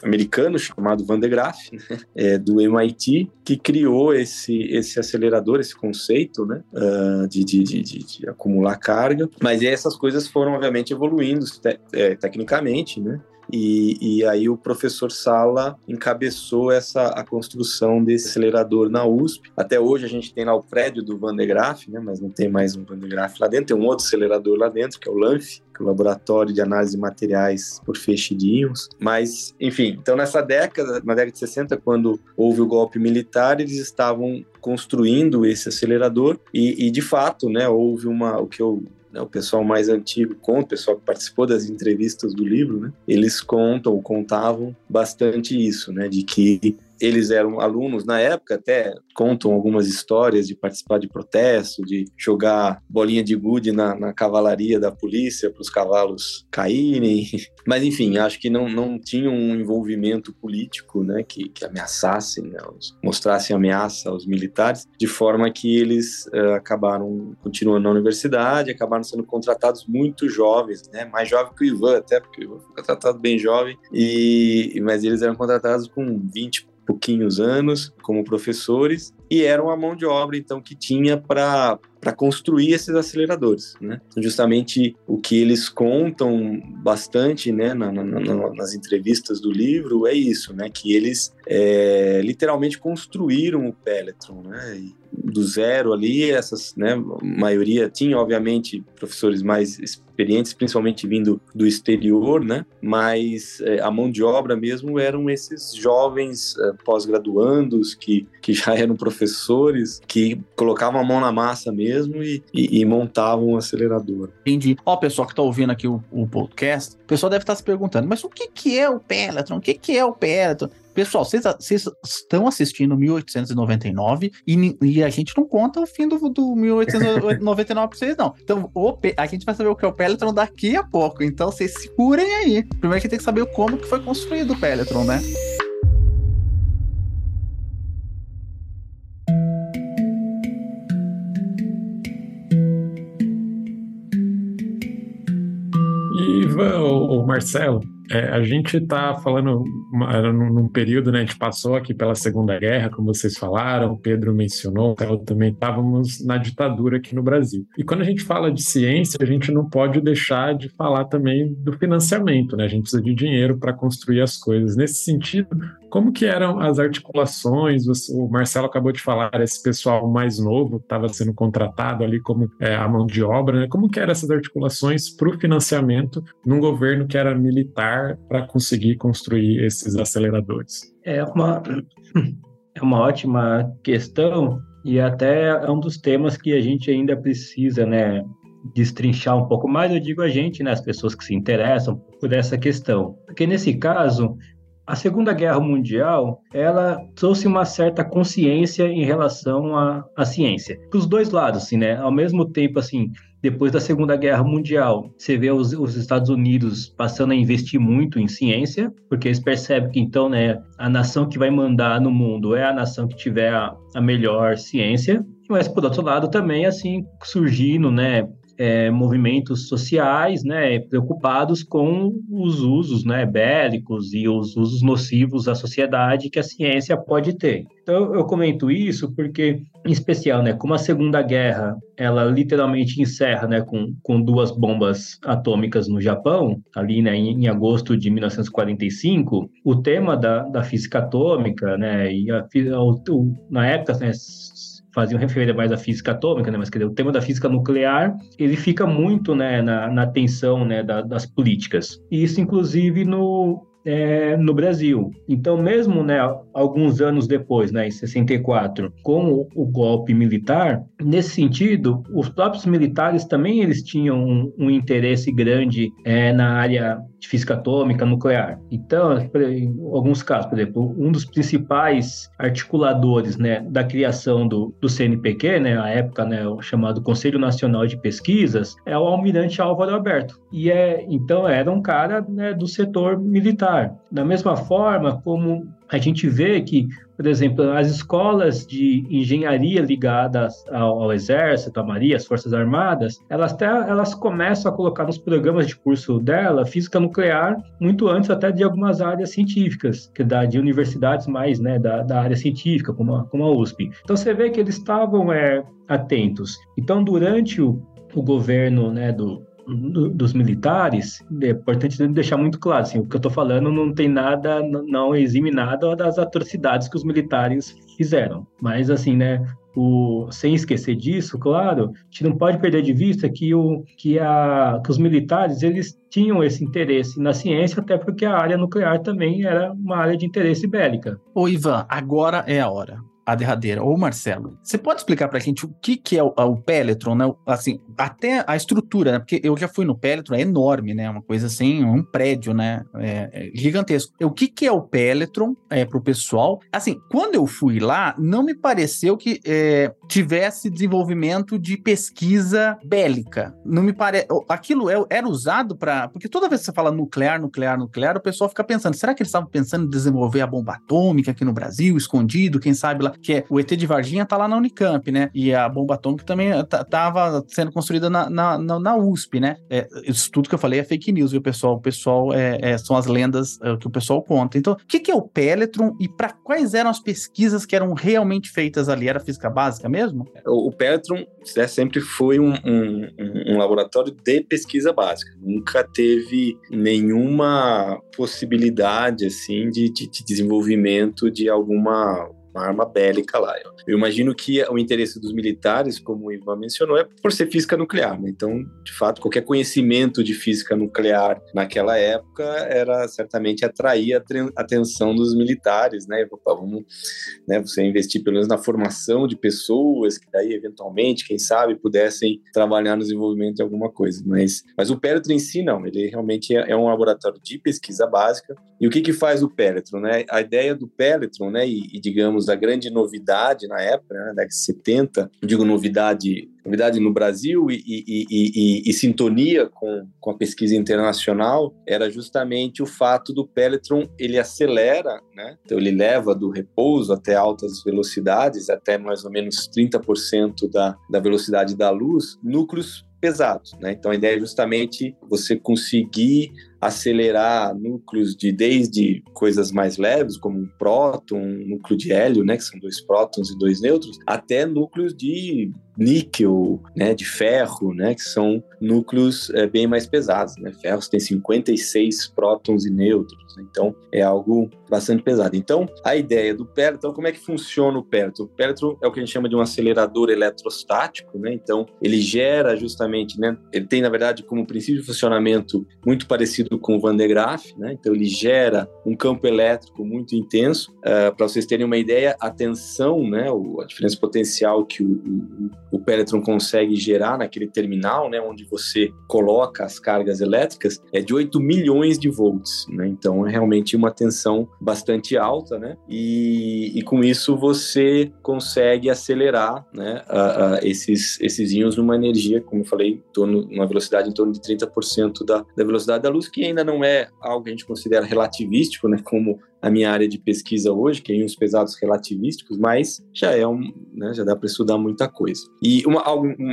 americano chamado Van de Graaff, né? é, do MIT, que criou esse, esse acelerador, esse conceito né? Uh, de, de, de, de, acumular carga. Mas essas coisas foram, obviamente, evoluindo te, é, tecnicamente, né? E, e, aí o professor Sala encabeçou essa a construção desse acelerador na USP. Até hoje a gente tem lá o prédio do Van de Graaff, né, mas não tem mais um Van de Graaff lá dentro, tem um outro acelerador lá dentro, que é o LANF, que é o Laboratório de Análise de Materiais por Feixe de Íons. Mas, enfim, então nessa década, na década de 60, quando houve o golpe militar, eles estavam construindo esse acelerador e, e de fato, né, houve uma, o que eu né, o pessoal mais antigo conta, o pessoal que participou das entrevistas do livro, né, eles contam, contavam bastante isso, né, de que eles eram alunos na época, até contam algumas histórias de participar de protesto, de jogar bolinha de gude na, na cavalaria da polícia para os cavalos caírem. Mas, enfim, acho que não, não tinham um envolvimento político né, que, que ameaçassem, né, mostrassem ameaça aos militares, de forma que eles uh, acabaram continuando na universidade, acabaram sendo contratados muito jovens, né, mais jovem que o Ivan, até porque o Ivan foi contratado bem jovem, e, mas eles eram contratados com 20 pouquinhos anos como professores e eram a mão de obra então que tinha para para construir esses aceleradores, né? Então, justamente o que eles contam bastante, né, na, na, na, nas entrevistas do livro é isso, né, que eles é, literalmente construíram o Peletron, né? E, do zero ali, essas, né, maioria tinha, obviamente, professores mais experientes, principalmente vindo do exterior, né, mas é, a mão de obra mesmo eram esses jovens é, pós-graduandos que, que já eram professores, que colocavam a mão na massa mesmo e, e, e montavam um acelerador. Entendi. Ó, pessoal que tá ouvindo aqui o, o podcast, o pessoal deve estar tá se perguntando, mas o que que é o Peletron? O que que é o Peletron? Pessoal, vocês, estão assistindo 1899 e, e, a gente não conta o fim do, do 1899 pra vocês, não. Então, o, a gente vai saber o que é o Peletron daqui a pouco. Então, vocês segurem aí. Primeiro a gente tem que saber como que foi construído o Peletron, né? Marcelo, é, a gente está falando num, período, né? A gente passou aqui pela Segunda Guerra, como vocês falaram, o Pedro mencionou, eu também estávamos na ditadura aqui no Brasil. E quando a gente fala de ciência, a gente não pode deixar de falar também do financiamento, né? A gente precisa de dinheiro para construir as coisas. Nesse sentido, como que eram as articulações? O Marcelo acabou de falar, esse pessoal mais novo estava sendo contratado ali como é, a mão de obra, né? Como que eram essas articulações para o financiamento num governo que era militar para conseguir construir esses aceleradores? É uma, é uma ótima questão e até é um dos temas que a gente ainda precisa, né, destrinchar um pouco mais, eu digo a gente, né, as pessoas que se interessam por essa questão. Porque nesse caso, a Segunda Guerra Mundial, ela trouxe uma certa consciência em relação à, à ciência. Para os dois lados, assim, né? Ao mesmo tempo, assim, depois da Segunda Guerra Mundial, você vê os, os, Estados Unidos passando a investir muito em ciência, porque eles percebem que então, né, a nação que vai mandar no mundo é a nação que tiver a, a melhor ciência. Mas por outro lado também assim surgindo, né, é, movimentos sociais, né, preocupados com os usos, né, bélicos e os usos nocivos à sociedade que a ciência pode ter. Então eu comento isso porque, em especial, né, como a Segunda Guerra ela literalmente encerra, né, com, com duas bombas atômicas no Japão, ali, né, em, em agosto de 1945, o tema da, da física atômica, né, e a, o, na época, né, faziam referir mais à física atômica, né? Mas quer dizer, o tema da física nuclear ele fica muito né, na, na atenção né, da, das políticas. E isso, inclusive, no, é, no Brasil. Então, mesmo né, alguns anos depois, né, em 64, com o, golpe militar, nesse sentido, os próprios militares também eles tinham um, um interesse grande é, na área de física atômica nuclear. Então, em alguns casos, por exemplo, um dos principais articuladores né, da criação do, do CNPq, né, a época né, o chamado Conselho Nacional de Pesquisas, é o almirante Álvaro Alberto. E é, então era um cara né, do setor militar. Da mesma forma como a gente vê que, por exemplo, as escolas de engenharia ligadas ao, ao Exército, à Marinha, às Forças Armadas, elas, até, elas começam a colocar nos programas de curso dela física nuclear muito antes até de algumas áreas científicas, que dá de universidades mais né, da, da área científica, como a, como a USP. Então você vê que eles estavam é, atentos. Então, durante o, o governo né, do, do, dos militares, é importante deixar muito claro, assim, o que eu estou falando não tem nada, não exime nada das atrocidades que os militares fizeram. Mas, assim, né, o, sem esquecer disso, claro, a gente não pode perder de vista que, o, que, a, que os militares eles tinham esse interesse na ciência, até porque a área nuclear também era uma área de interesse bélica. Ô Ivan, agora é a hora a derradeira. Ô Marcelo, você pode explicar pra gente o que, que é o, o Peletron, né? Assim, até a estrutura, né? Porque eu já fui no Peletron, é enorme, né? Uma coisa assim, um prédio, né? É, é gigantesco. O que, que é o Peletron é, pro pessoal? Assim, quando eu fui lá, não me pareceu que é, tivesse desenvolvimento de pesquisa bélica. Não me parece. Aquilo é, era usado para. Porque toda vez que você fala nuclear, nuclear, nuclear, o pessoal fica pensando: será que eles estavam pensando em desenvolver a bomba atômica aqui no Brasil, escondido, quem sabe lá? Que é o ET de Varginha tá lá na Unicamp, né? E a bomba atômica também tava sendo construída na, na, na, USP, né? É, isso tudo que eu falei é fake news, viu, pessoal? O pessoal é, é são as lendas é, que o pessoal conta. Então, o que, que é o Peletron e para quais eram as pesquisas que eram realmente feitas ali? Era física básica mesmo? O, o Peletron né, sempre foi um, um, um laboratório de pesquisa básica. Nunca teve nenhuma possibilidade assim de, de, de desenvolvimento de alguma uma arma bélica lá. Eu imagino que o interesse dos militares, como o Ivan mencionou, é por ser física nuclear. Né? Então, de fato, qualquer conhecimento de física nuclear naquela época era certamente atrair a atenção dos militares, né? Opa, vamos, né, você investir pelo menos na formação de pessoas que daí eventualmente, quem sabe, pudessem trabalhar no desenvolvimento de alguma coisa. Mas, mas o Péretro em si não, ele realmente é, é um laboratório de pesquisa básica. E o que que faz o Péretro, né? A ideia do Péretro, né, e, e digamos digamos, a grande novidade na época, né, década de 70, digo novidade, novidade no Brasil e, e, e, e, sintonia com, com a pesquisa internacional, era justamente o fato do Pelletron, ele acelera, né, então ele leva do repouso até altas velocidades, até mais ou menos 30% da, da velocidade da luz, núcleos pesados. Né? Então a ideia é justamente você conseguir acelerar núcleos de desde coisas mais leves, como um próton, um núcleo de hélio, né, que são dois prótons e dois nêutrons, até núcleos de níquel, né, de ferro, né, que são núcleos é, bem mais pesados. Né? Ferros tem 56 prótons e nêutrons, né? então é algo bastante pesado. Então, a ideia do Péretron, então, como é que funciona o Péretron? O Péretron é o que a gente chama de um acelerador eletrostático, né? então ele gera justamente, né, ele tem na verdade como princípio de funcionamento muito parecido com o Van de Graaff, né? então ele gera um campo elétrico muito intenso. Uh, Para vocês terem uma ideia, a tensão, né, a diferença potencial que o o Peletron consegue gerar naquele terminal, né, onde você coloca as cargas elétricas, é de 8 milhões de volts, né? Então é realmente uma tensão bastante alta, né? E, e com isso você consegue acelerar, né, a, a esses esses íons numa energia, como eu falei, torno, uma velocidade em torno de 30% da, da velocidade da luz, que ainda não é algo que a gente considera relativístico, né, como a minha área de pesquisa hoje, que é íons pesados relativísticos, mas já é um, né, já dá para estudar muita coisa. E uma,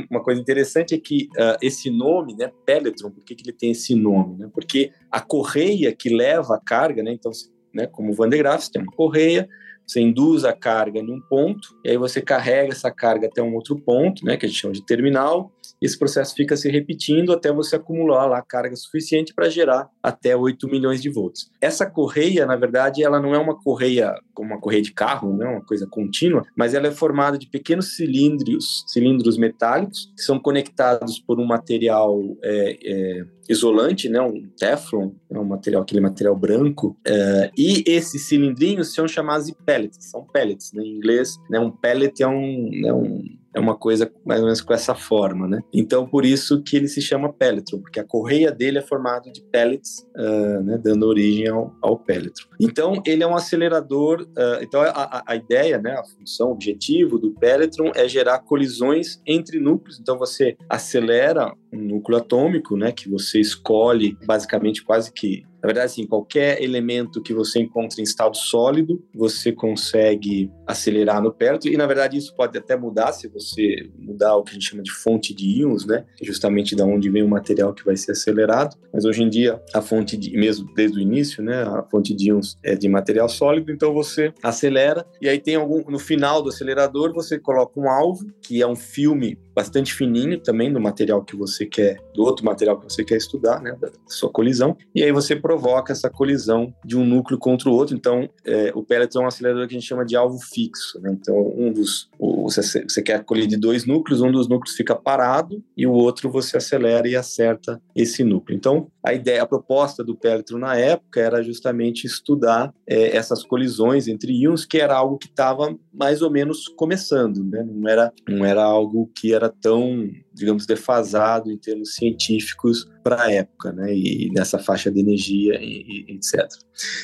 uma coisa interessante é que uh, esse nome, né, Pelletron, por que, que ele tem esse nome? Né? Porque a correia que leva a carga, né, então, né, como Van de Graaff, tem uma correia, você induz a carga num ponto, e aí você carrega essa carga até um outro ponto, né, que a gente chama de terminal, esse processo fica se repetindo até você acumular lá carga suficiente para gerar até 8 milhões de volts. Essa correia, na verdade, ela não é uma correia como uma correia de carro, não é uma coisa contínua, mas ela é formada de pequenos cilindros, cilindros metálicos que são conectados por um material é, é, isolante, né, um teflon, é um material, aquele material branco, é, e esses cilindrinhos são chamados de são pellets, né, em inglês, né, um pellet é um, é um é uma coisa mais ou menos com essa forma, né? Então, por isso que ele se chama Pelletron, porque a correia dele é formada de pellets, uh, né, dando origem ao, ao Pelletron. Então, ele é um acelerador. Uh, então, a, a, ideia, né, a função, o objetivo do Pelletron é gerar colisões entre núcleos. Então, você acelera um núcleo atômico, né, que você escolhe basicamente quase que na verdade, assim, qualquer elemento que você encontre em estado sólido, você consegue acelerar no perto. E, na verdade, isso pode até mudar se você mudar o que a gente chama de fonte de íons, né? Justamente da onde vem o material que vai ser acelerado. Mas hoje em dia, a fonte de, mesmo desde o início, né? A fonte de íons é de material sólido, então você acelera. E aí tem algum, no final do acelerador, você coloca um alvo, que é um filme bastante fininho também do material que você quer, do outro material que você quer estudar, né? Da sua colisão. E aí você provoca essa colisão de um núcleo contra o outro. Então, é, o pellet é um acelerador que a gente chama de alvo fixo. Né? Então, um dos você, você quer colidir dois núcleos, um dos núcleos fica parado e o outro você acelera e acerta esse núcleo. Então, a ideia, a proposta do Pelletron na época era justamente estudar é, essas colisões entre íons, que era algo que estava mais ou menos começando, né? não, era, não era algo que era tão, digamos, defasado em termos científicos para a época, né? e nessa faixa de energia, e, e etc.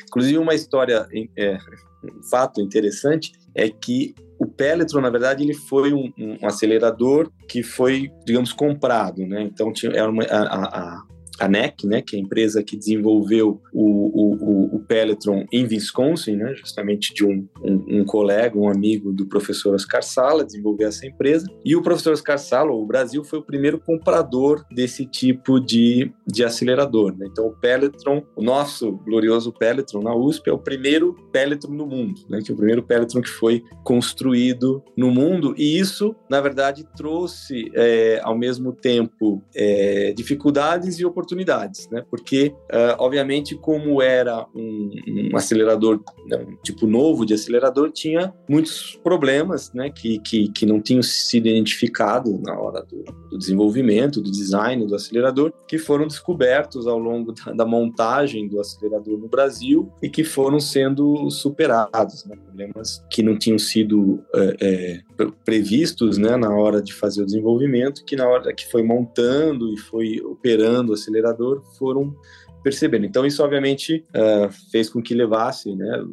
Inclusive, uma história, é, um fato interessante é que o Pelletron, na verdade, ele foi um, um, acelerador que foi, digamos, comprado, né? Então tinha, era uma, a, a, a NEC, né, que é a empresa que desenvolveu o, o, o em Wisconsin, né, justamente de um, um, um, colega, um amigo do professor Oscar Sala, desenvolveu essa empresa. E o professor Oscar Sala, o Brasil, foi o primeiro comprador desse tipo de, de acelerador. Né? Então, o Pelletron, o nosso glorioso Pelletron na USP, é o primeiro Pelletron no mundo, né? que é o primeiro Pelletron que foi construído no mundo. E isso, na verdade, trouxe, é, ao mesmo tempo, é, dificuldades e oportunidades oportunidades, né? Porque, uh, obviamente, como era um, um acelerador, né, um tipo novo de acelerador, tinha muitos problemas, né? Que, que, que não tinham sido identificados na hora do, do desenvolvimento, do design do acelerador, que foram descobertos ao longo da, da, montagem do acelerador no Brasil e que foram sendo superados, né? Problemas que não tinham sido é, é, previstos, né? Na hora de fazer o desenvolvimento, que na hora que foi montando e foi operando o acelerador foram percebendo. Então, isso obviamente uh, fez com que levasse né,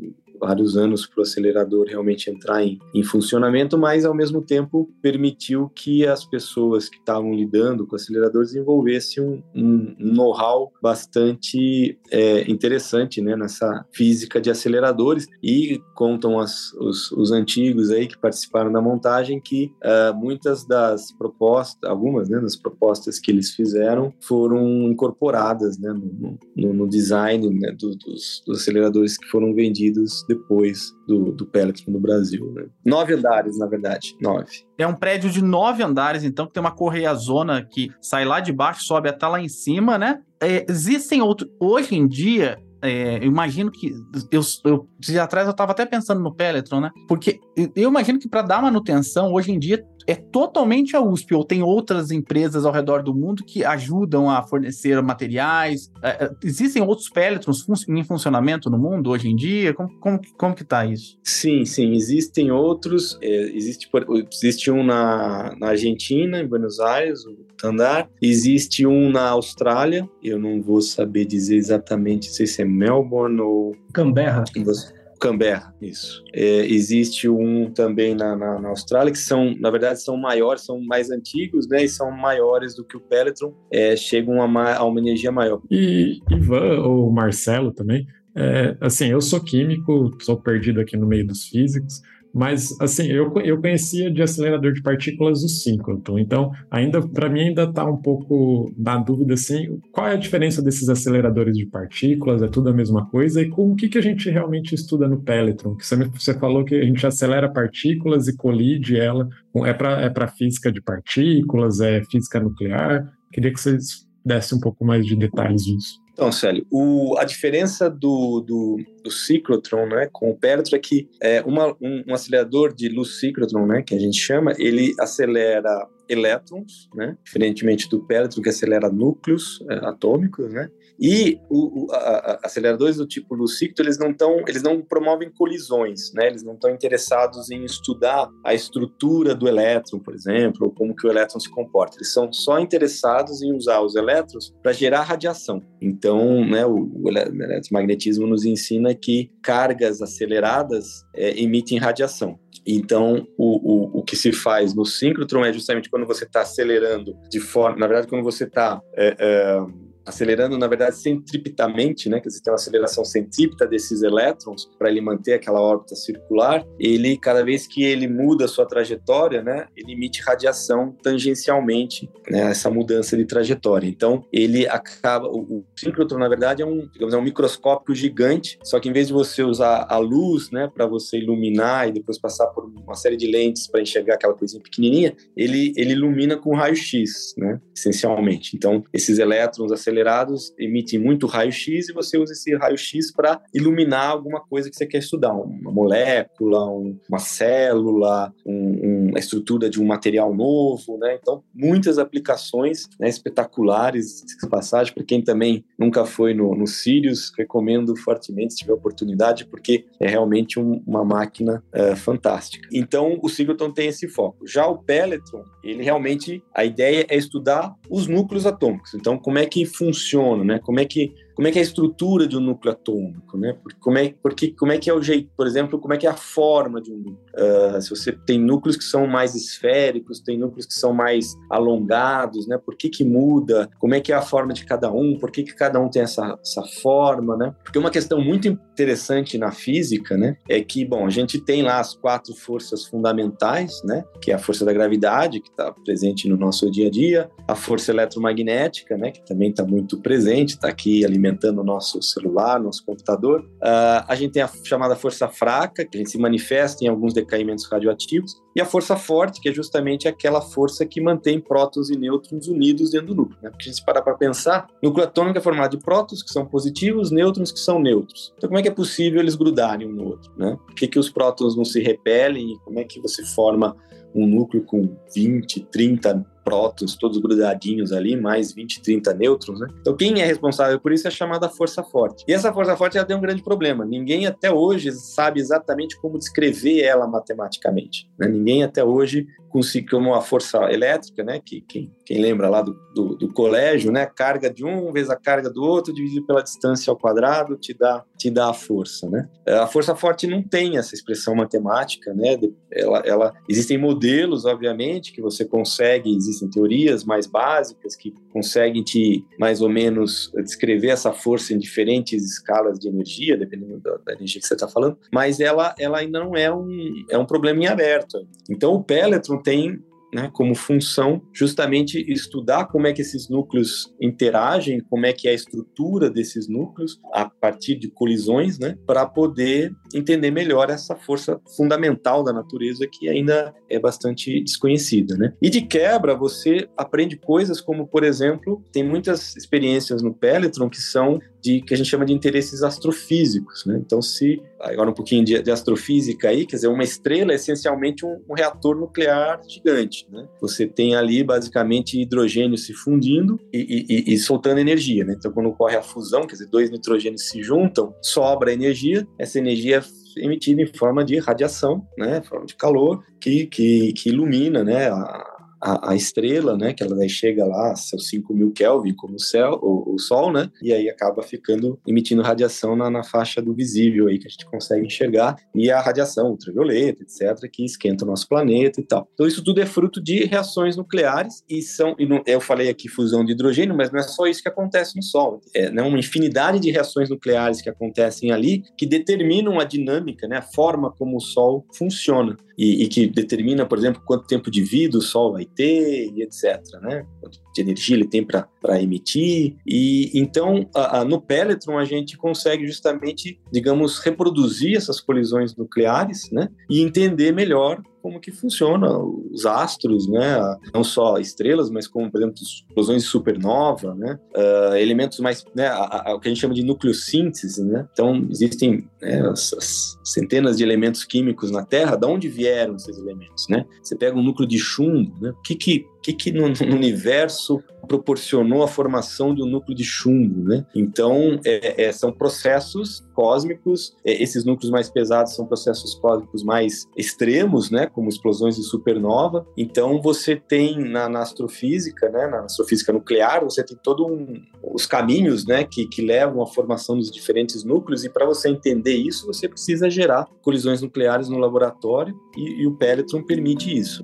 vários anos para o acelerador realmente entrar em, em, funcionamento, mas ao mesmo tempo permitiu que as pessoas que estavam lidando com o acelerador desenvolvessem um, um know-how bastante é, interessante né, nessa física de aceleradores. E contam as, os, os, antigos aí que participaram da montagem que uh, muitas das propostas, algumas né, das propostas que eles fizeram foram incorporadas né, no, no, no design né, do, dos, dos aceleradores que foram vendidos depois do, do Peloton no Brasil. Né? Nove andares, na verdade, nove. É um prédio de nove andares, então, que tem uma correia zona que sai lá de baixo, sobe até lá em cima, né? É, existem outros. Hoje em dia, é, eu imagino que. Eu, eu, dias atrás eu estava até pensando no Peletron, né? Porque eu imagino que para dar manutenção, hoje em dia, é totalmente a USP, ou tem outras empresas ao redor do mundo que ajudam a fornecer materiais. É, é existem outros Pelletrons fun em funcionamento no mundo hoje em dia? Como, como, como que está isso? Sim, sim, existem outros. É, existe, existe um na, na Argentina, em Buenos Aires, o Tandar. Existe um na Austrália, eu não vou saber dizer exatamente se é Melbourne ou... Canberra. Você... Canberra, isso. É, existe um também na, na, na, Austrália, que são, na verdade, são maiores, são mais antigos, né? E são maiores do que o Pelletron, é, chegam a a uma energia maior. E Ivan, ou Marcelo também, é, assim, eu sou químico, sou perdido aqui no meio dos físicos, Mas, assim, eu, eu conhecia de acelerador de partículas o síncrotron, então, ainda, para mim, ainda está um pouco na dúvida, assim, qual é a diferença desses aceleradores de partículas? É tudo a mesma coisa? E com o que, que a gente realmente estuda no Pelletron? Que você, você falou que a gente acelera partículas e colide ela, é para é física de partículas, é física nuclear? Queria que vocês dessem um pouco mais de detalhes disso. Então, Célio, o, a diferença do, do, do ciclotron né, com o Pertron é que é, uma, um, um, acelerador de luz ciclotron, né, que a gente chama, ele acelera elétrons, né, diferentemente do Pertron, que acelera núcleos é, atômicos, né, e o, o, a, a, aceleradores do tipo Lucicto, eles não estão, eles não promovem colisões, né? Eles não estão interessados em estudar a estrutura do elétron, por exemplo, ou como que o elétron se comporta. Eles são só interessados em usar os elétrons para gerar radiação. Então, né, o, o eletromagnetismo nos ensina que cargas aceleradas é, emitem radiação. Então, o, o, o que se faz no síncrotron é justamente quando você está acelerando de forma. Na verdade, quando você está. É, é, acelerando, na verdade, centripetamente, né, que você tem uma aceleração centrípeta desses elétrons para ele manter aquela órbita circular, ele, cada vez que ele muda a sua trajetória, né, ele emite radiação tangencialmente, né, essa mudança de trajetória. Então, ele acaba, o, o síncrotron, na verdade, é um, digamos, é um microscópio gigante, só que em vez de você usar a luz, né, para você iluminar e depois passar por uma série de lentes para enxergar aquela coisinha pequenininha, ele, ele ilumina com raio-x, né, essencialmente. Então, esses elétrons acelerados acelerados emitem muito raio-x e você usa esse raio-x para iluminar alguma coisa que você quer estudar, uma molécula, um, uma célula, um, uma estrutura de um material novo, né? Então, muitas aplicações né, espetaculares, passagem, para quem também nunca foi no, no Sirius, recomendo fortemente se tiver oportunidade, porque é realmente um, uma máquina uh, fantástica. Então, o Singleton tem esse foco. Já o Pelletron, ele realmente, a ideia é estudar os núcleos atômicos. Então, como é que funciona, né? Como é que como é que é a estrutura de um núcleo atômico, né? Como é, porque, como é que é o jeito, por exemplo, como é que é a forma de um núcleo? Uh, se você tem núcleos que são mais esféricos, tem núcleos que são mais alongados, né? Por que que muda? Como é que é a forma de cada um? Por que que cada um tem essa, essa forma, né? Porque uma questão muito interessante na física, né? É que, bom, a gente tem lá as quatro forças fundamentais, né? Que é a força da gravidade, que está presente no nosso dia a dia, a força eletromagnética, né? Que também está muito presente, está aqui ali alimentando o nosso celular, nosso computador. Uh, a gente tem a chamada força fraca, que a gente se manifesta em alguns decaimentos radioativos, e a força forte, que é justamente aquela força que mantém prótons e nêutrons unidos dentro do núcleo. Né? Porque se parar para pensar, o núcleo atômico é formado de prótons, que são positivos, nêutrons, que são neutros. Então, como é que é possível eles grudarem um no outro? Né? Por que, que os prótons não se repelem? Como é que você forma um núcleo com 20, 30 prótons todos grudadinhos ali, mais 20, 30 nêutrons, né? Então quem é responsável por isso é chamada força forte. E essa força forte ela tem um grande problema. Ninguém até hoje sabe exatamente como descrever ela matematicamente. Né? Ninguém até hoje conseguiu, como a força elétrica, né? Que quem, quem lembra lá do, do, do, colégio, né? Carga de um vezes a carga do outro dividido pela distância ao quadrado te dá te dá a força, né? A força forte não tem essa expressão matemática, né? Ela, ela existem modelos, obviamente, que você consegue existem teorias mais básicas que conseguem te, mais ou menos, descrever essa força em diferentes escalas de energia, dependendo da, da energia que você está falando, mas ela, ela ainda não é um, é um problema em aberto. Então, o Pelletron tem né, como função justamente estudar como é que esses núcleos interagem, como é que é a estrutura desses núcleos a partir de colisões, né, para poder entender melhor essa força fundamental da natureza que ainda é bastante desconhecida, né? E de quebra você aprende coisas como, por exemplo, tem muitas experiências no Pelletron que são de que a gente chama de interesses astrofísicos, né? Então, se agora um pouquinho de, de, astrofísica aí, quer dizer, uma estrela é essencialmente um, um, reator nuclear gigante, né? Você tem ali basicamente hidrogênio se fundindo e, e, e, soltando energia, né? Então, quando ocorre a fusão, quer dizer, dois nitrogênios se juntam, sobra energia, essa energia é emitida em forma de radiação, né? Forma de calor que, que, que ilumina, né? A, a, a, estrela, né? Que ela daí chega lá a seus 5 mil Kelvin, como o, céu, o, o, Sol, né? E aí acaba ficando emitindo radiação na, na, faixa do visível aí que a gente consegue enxergar. E a radiação ultravioleta, etc., que esquenta o nosso planeta e tal. Então isso tudo é fruto de reações nucleares e são. E não, eu falei aqui fusão de hidrogênio, mas não é só isso que acontece no Sol. É né, uma infinidade de reações nucleares que acontecem ali que determinam a dinâmica, né? A forma como o Sol funciona e, e, que determina, por exemplo, quanto tempo de vida o Sol vai e etc. Né? Quanto de energia ele tem para emitir. E então, a, a, no Peletron a gente consegue justamente, digamos, reproduzir essas colisões nucleares, né? E entender melhor como que funciona os astros, né? Não só estrelas, mas como, por exemplo, explosões de supernova, né? Uh, elementos mais, né? A, a, o que a gente chama de nucleossíntese, né? Então, existem né, essas centenas de elementos químicos na Terra. De onde vieram esses elementos, né? Você pega um núcleo de chumbo, né? O que que que, que no, no, universo proporcionou a formação de um núcleo de chumbo, né? Então, é, é, são processos cósmicos, é, esses núcleos mais pesados são processos cósmicos mais extremos, né? Como explosões de supernova. Então, você tem na, na astrofísica, né? Na astrofísica nuclear, você tem todos um, os caminhos, né? Que, que levam à formação dos diferentes núcleos e para você entender isso, você precisa gerar colisões nucleares no laboratório e, e o Peletron permite isso.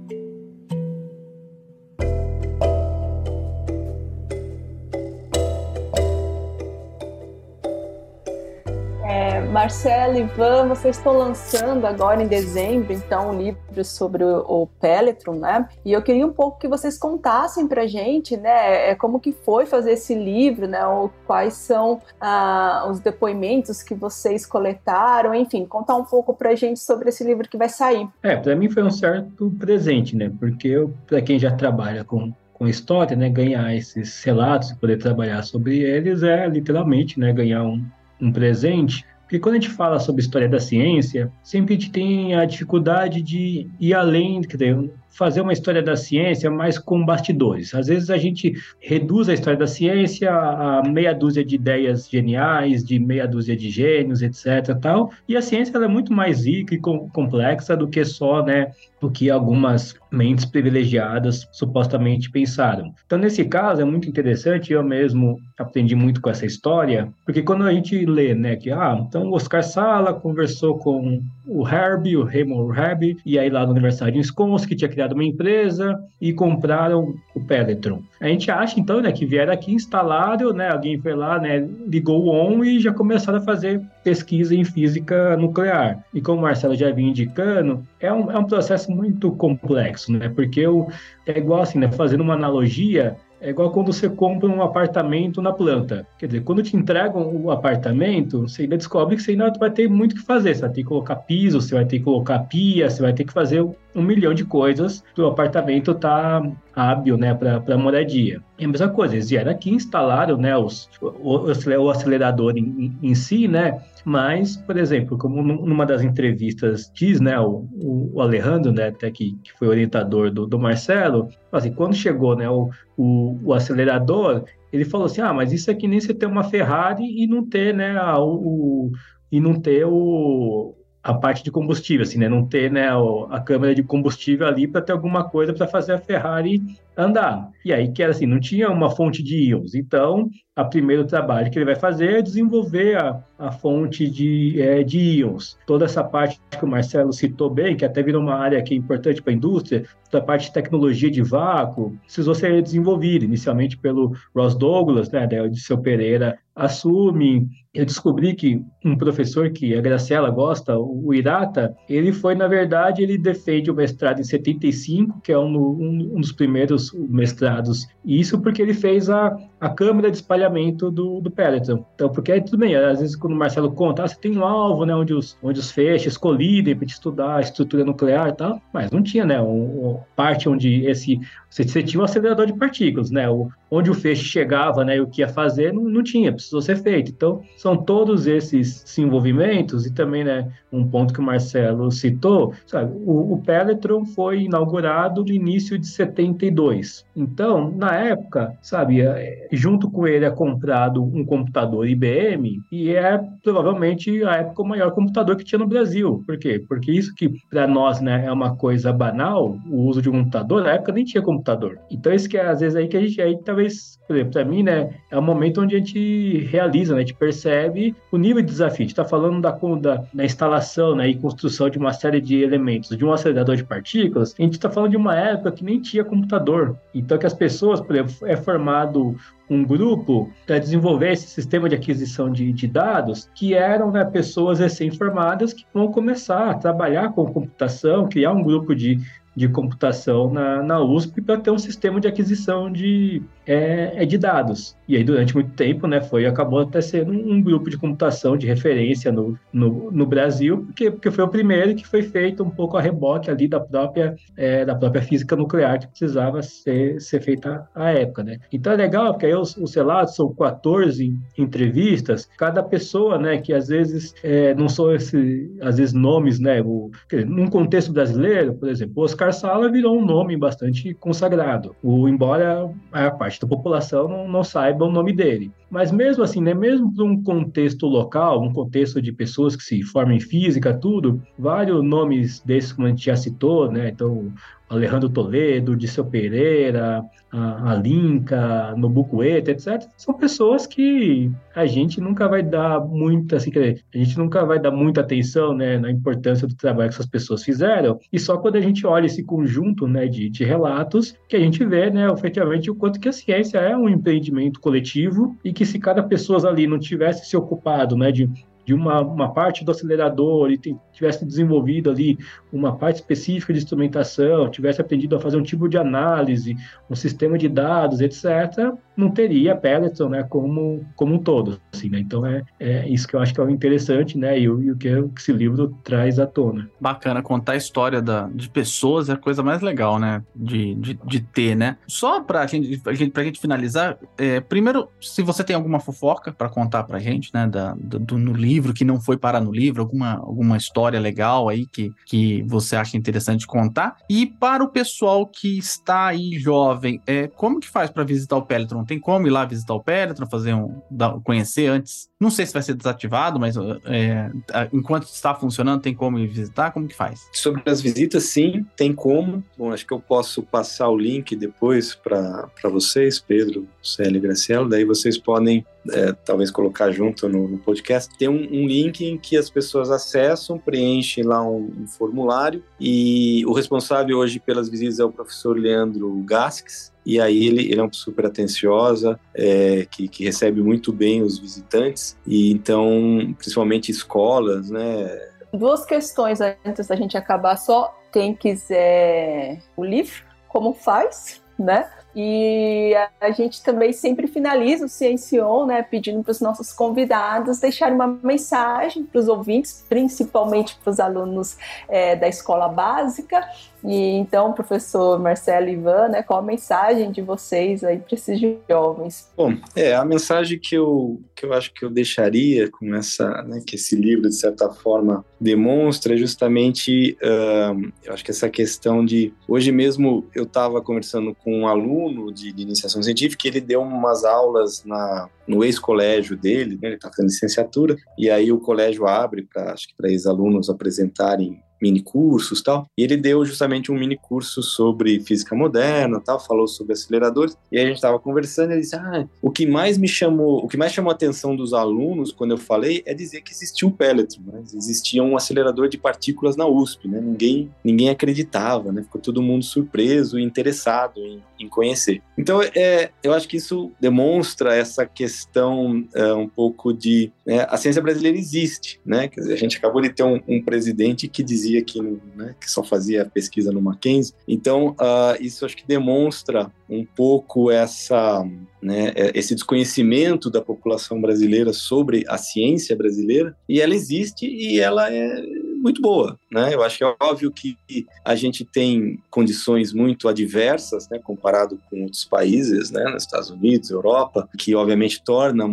Marcelo, Ivan, vocês estão lançando agora em dezembro, então, um livro sobre o, o Peletron, né? E eu queria um pouco que vocês contassem pra gente, né, é, como que foi fazer esse livro, né, ou quais são ah, os depoimentos que vocês coletaram, enfim, contar um pouco pra gente sobre esse livro que vai sair. É, para mim foi um certo presente, né, porque para quem já trabalha com com história, né, ganhar esses relatos poder trabalhar sobre eles é literalmente, né, ganhar um, um presente porque quando a gente fala sobre história da ciência, sempre a gente tem a dificuldade de ir além, quer dizer, fazer uma história da ciência mais com bastidores. Às vezes a gente reduz a história da ciência a meia dúzia de ideias geniais, de meia dúzia de gênios, etc. Tal, e a ciência é muito mais rica e complexa do que só né, o que algumas mentes privilegiadas supostamente pensaram. Então, nesse caso, é muito interessante, eu mesmo aprendi muito com essa história, porque quando a gente lê, né, que, ah, então Oscar Sala conversou com o Herbie, o Raymond Herbie, e aí lá no Universidade de Wisconsin, que tinha criado uma empresa e compraram o Peletron. A gente acha, então, né, que vieram aqui, instalaram, né, alguém foi lá, né, ligou o ON e já começaram a fazer pesquisa em física nuclear. E como o Marcelo já vinha indicando, é um, é um processo muito complexo, né? Porque eu, é igual assim, né? Fazendo uma analogia, é igual quando você compra um apartamento na planta. Quer dizer, quando te entregam o apartamento, você ainda descobre que você ainda vai ter muito o que fazer. Você vai ter que colocar piso, você vai ter que colocar pia, você vai ter que fazer um milhão de coisas para o apartamento estar tá hábil né, para moradia. E a mesma coisa, eles vieram aqui instalaram né, os, o, o acelerador em, em, si, né? Mas, por exemplo, como numa das entrevistas diz, né, o, o Alejandro, né, até que, que foi orientador do, do Marcelo, assim, quando chegou né, o, o, o acelerador, ele falou assim, ah, mas isso é que nem você ter uma Ferrari e não ter, né, a, o, e não ter o, a parte de combustível, assim, né? Não ter né, a câmera de combustível ali para ter alguma coisa para fazer a Ferrari andar. E aí que era assim, não tinha uma fonte de íons. Então, o primeiro trabalho que ele vai fazer é desenvolver a, a fonte de, é, de íons. Toda essa parte que o Marcelo citou bem, que até virou uma área que é importante para a indústria, toda a parte de tecnologia de vácuo, precisou ser desenvolvida inicialmente pelo Ross Douglas, né, da Odisseu Pereira assume. Eu descobri que um professor que a Graciela gosta, o Irata, ele foi, na verdade, ele defende o mestrado em 75, que é um, um, um dos primeiros mestrados. Isso porque ele fez a, a câmera de espalhamento do, do Peloton. Então, porque aí tudo bem, às vezes quando o Marcelo conta, ah, você tem um alvo, né, onde os, onde os feixes colidem para estudar a estrutura nuclear e tal, mas não tinha, né, um, um, parte onde esse, você, você tinha um acelerador de partículas, né, o, onde o feixe chegava, né, e o que ia fazer, não, não tinha, precisou ser feito. Então, são todos esses desenvolvimentos e também, né, um ponto que o Marcelo citou, sabe, o, o Peletron foi inaugurado no início de 72. Então, na época, sabe, é, junto com ele é comprado um computador IBM e é provavelmente a época o maior computador que tinha no Brasil. Por quê? Porque isso que para nós, né, é uma coisa banal, o uso de um computador, na época nem tinha computador computador. Então, isso que é, às vezes, aí que a gente, aí talvez, por exemplo, para mim, né, é o momento onde a gente realiza, né, a gente percebe o nível de desafio. A gente está falando da, da, da, instalação né, e construção de uma série de elementos, de um acelerador de partículas, a gente está falando de uma época que nem tinha computador. Então, que as pessoas, por exemplo, é formado um grupo para desenvolver esse sistema de aquisição de, de dados, que eram né, pessoas recém-formadas que vão começar a trabalhar com computação, criar um grupo de, de computação na, na USP para ter um sistema de aquisição de, é, é, de dados. E aí, durante muito tempo, né, foi, acabou até sendo um grupo de computação de referência no, no, no Brasil, porque, porque foi o primeiro que foi feito um pouco a reboque ali da própria, é, da própria física nuclear que precisava ser, ser feita à época, né. Então é legal, porque aí os, os relatos são 14 entrevistas, cada pessoa, né, que às vezes é, não são esse, às vezes nomes, né, o, num contexto brasileiro, por exemplo, Oscar Sala virou um nome bastante consagrado, o, embora a parte da população não, não saiba o nome dele. Mas mesmo assim, né, mesmo para um contexto local, um contexto de pessoas que se formam em física, tudo, vários nomes desses, como a gente já citou, né, então Alejandro Toledo, Disseu Pereira, a, a Linca, Nobucueta, etc., são pessoas que a gente nunca vai dar muita, assim, a gente nunca vai dar muita atenção, né, na importância do trabalho que essas pessoas fizeram, e só quando a gente olha esse conjunto, né, de, de relatos, que a gente vê, né, efetivamente o quanto que a ciência é um empreendimento coletivo e que se cada pessoa ali não tivesse se ocupado, né, de de uma, uma parte do acelerador e tem, tivesse desenvolvido ali uma parte específica de instrumentação, tivesse aprendido a fazer um tipo de análise, um sistema de dados, etc., não teria Peloton né, como, como um todo. Assim, né? Então é, é isso que eu acho que é o interessante né, e, e o que, esse livro traz à tona. Bacana, contar a história da, de pessoas é a coisa mais legal né, de, de, de ter. né? Só para gente, a gente, gente finalizar, é, primeiro, se você tem alguma fofoca para contar para gente né, da, do, no livro, livro que não foi parar no livro, alguma, alguma história legal aí que, que você acha interessante contar. E para o pessoal que está aí jovem, é, como que faz para visitar o Peletron? Tem como ir lá visitar o Peletron, fazer um, conhecer antes? Não sei se vai ser desativado, mas é, enquanto está funcionando, tem como ir visitar? Como que faz? Sobre as visitas, sim, tem como. Bom, acho que eu posso passar o link depois para vocês, Pedro, Célio e Graciela, daí vocês podem é, talvez colocar junto no, no podcast, tem um, um, link em que as pessoas acessam, preenchem lá um, um, formulário e o responsável hoje pelas visitas é o professor Leandro Gasques, e aí ele, ele é uma super atenciosa, é, que, que recebe muito bem os visitantes, e então, principalmente escolas, né? Duas questões antes da gente acabar, só quem quiser o livro, como faz, né? E a gente também sempre finaliza o Ciencion, né, pedindo para os nossos convidados deixarem uma mensagem para os ouvintes, principalmente para os alunos é, da escola básica, e então, professor Marcelo Ivan, né, qual a mensagem de vocês aí para esses jovens? Bom, é a mensagem que eu, que eu acho que eu deixaria com essa, né, que esse livro de certa forma demonstra é justamente, uh, eu acho que essa questão de hoje mesmo eu estava conversando com um aluno de, de, iniciação científica, ele deu umas aulas na no ex-colégio dele, né, ele está fazendo licenciatura, e aí o colégio abre para acho que para ex-alunos apresentarem mini cursos tal. E ele deu justamente um mini curso sobre física moderna, tal, falou sobre aceleradores. E a gente estava conversando e ele disse: "Ah, o que mais me chamou, o que mais chamou a atenção dos alunos quando eu falei é dizer que existia o Peletron, né? existia um acelerador de partículas na USP, né? Ninguém ninguém acreditava, né? Ficou todo mundo surpreso e interessado em, em conhecer. Então, é, eu acho que isso demonstra essa questão é, um pouco de né, a ciência brasileira existe, né? Quer dizer, a gente acabou de ter um, um presidente que dizia que, né, que só fazia pesquisa no Mackenzie. Então, uh, isso acho que demonstra um pouco essa, né, é, esse desconhecimento da população brasileira sobre a ciência brasileira, e ela existe e ela é muito boa, né? Eu acho que é óbvio que a gente tem condições muito adversas, né, comparado com outros países, né, nos Estados Unidos, Europa, que obviamente torna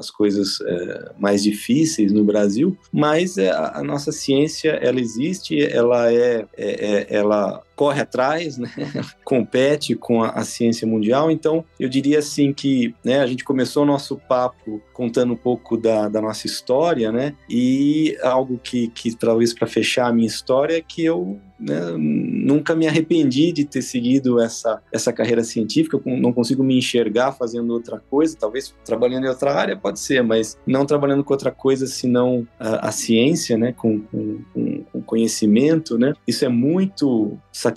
as coisas é, mais difíceis no Brasil, mas é, a nossa ciência ela existe, ela é, é, é ela corre atrás, né? compete com a, a, ciência mundial. Então, eu diria assim que né, a gente começou o nosso papo contando um pouco da, da nossa história, né? E algo que, que talvez para fechar a minha história é que eu né, nunca me arrependi de ter seguido essa, essa carreira científica, eu não consigo me enxergar fazendo outra coisa, talvez trabalhando em outra área, pode ser, mas não trabalhando com outra coisa senão a, a ciência, né, com, com, com, conhecimento, né, isso é muito satisfatório,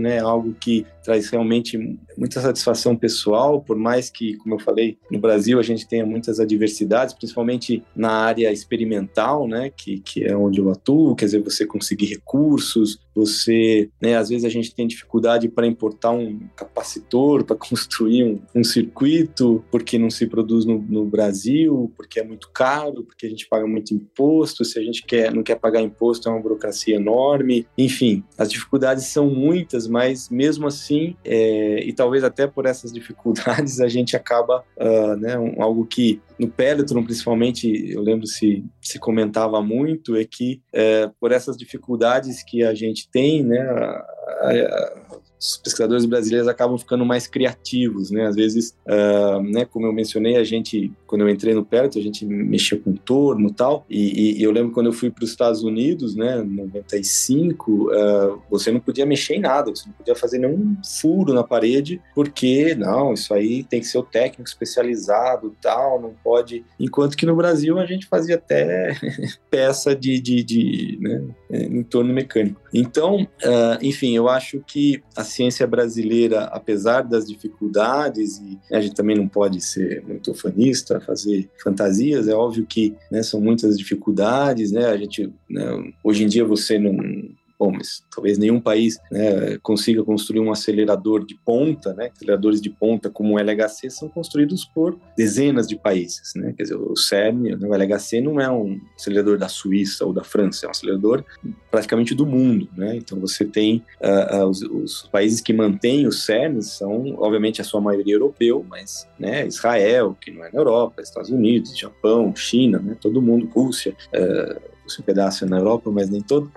né, algo que traz realmente muita satisfação pessoal, por mais que, como eu falei, no Brasil a gente tenha muitas adversidades, principalmente na área experimental, né, que, que é onde eu atuo, quer dizer, você conseguir recursos, você, né, às vezes a gente tem dificuldade para importar um capacitor, para construir um, um, circuito, porque não se produz no, no, Brasil, porque é muito caro, porque a gente paga muito imposto, se a gente quer, não quer pagar imposto é uma burocracia enorme, enfim, as dificuldades são muitas, mas mesmo assim, é, e talvez até por essas dificuldades, a gente acaba, uh, né, um, algo que no Peloton, principalmente, eu lembro se, se comentava muito, é que é, por essas dificuldades que a gente tem, né, a, a, os pesquisadores brasileiros acabam ficando mais criativos, né? Às vezes, uh, né, como eu mencionei, a gente, quando eu entrei no Perto, a gente mexia com torno tal, e, e eu lembro quando eu fui para os Estados Unidos, né, em 95, uh, você não podia mexer em nada, você não podia fazer nenhum furo na parede, porque, não, isso aí tem que ser o técnico especializado tal, não pode... Enquanto que no Brasil a gente fazia até peça de, de, de né, em torno mecânico. Então, uh, enfim, eu acho que a ciência brasileira, apesar das dificuldades, e a gente também não pode ser muito ufanista, fazer fantasias, é óbvio que né, são muitas dificuldades, né? A gente, né, hoje em dia você não bom, mas talvez nenhum país né, consiga construir um acelerador de ponta, né? Aceleradores de ponta como o LHC são construídos por dezenas de países, né? Quer dizer, o CERN, né, o LHC não é um acelerador da Suíça ou da França, é um acelerador praticamente do mundo, né? Então você tem uh, uh, os, os, países que mantêm o CERN são, obviamente, a sua maioria europeu, mas né, Israel, que não é na Europa, Estados Unidos, Japão, China, né? Todo mundo, Rússia, uh, um pedaço é na Europa, mas nem todo.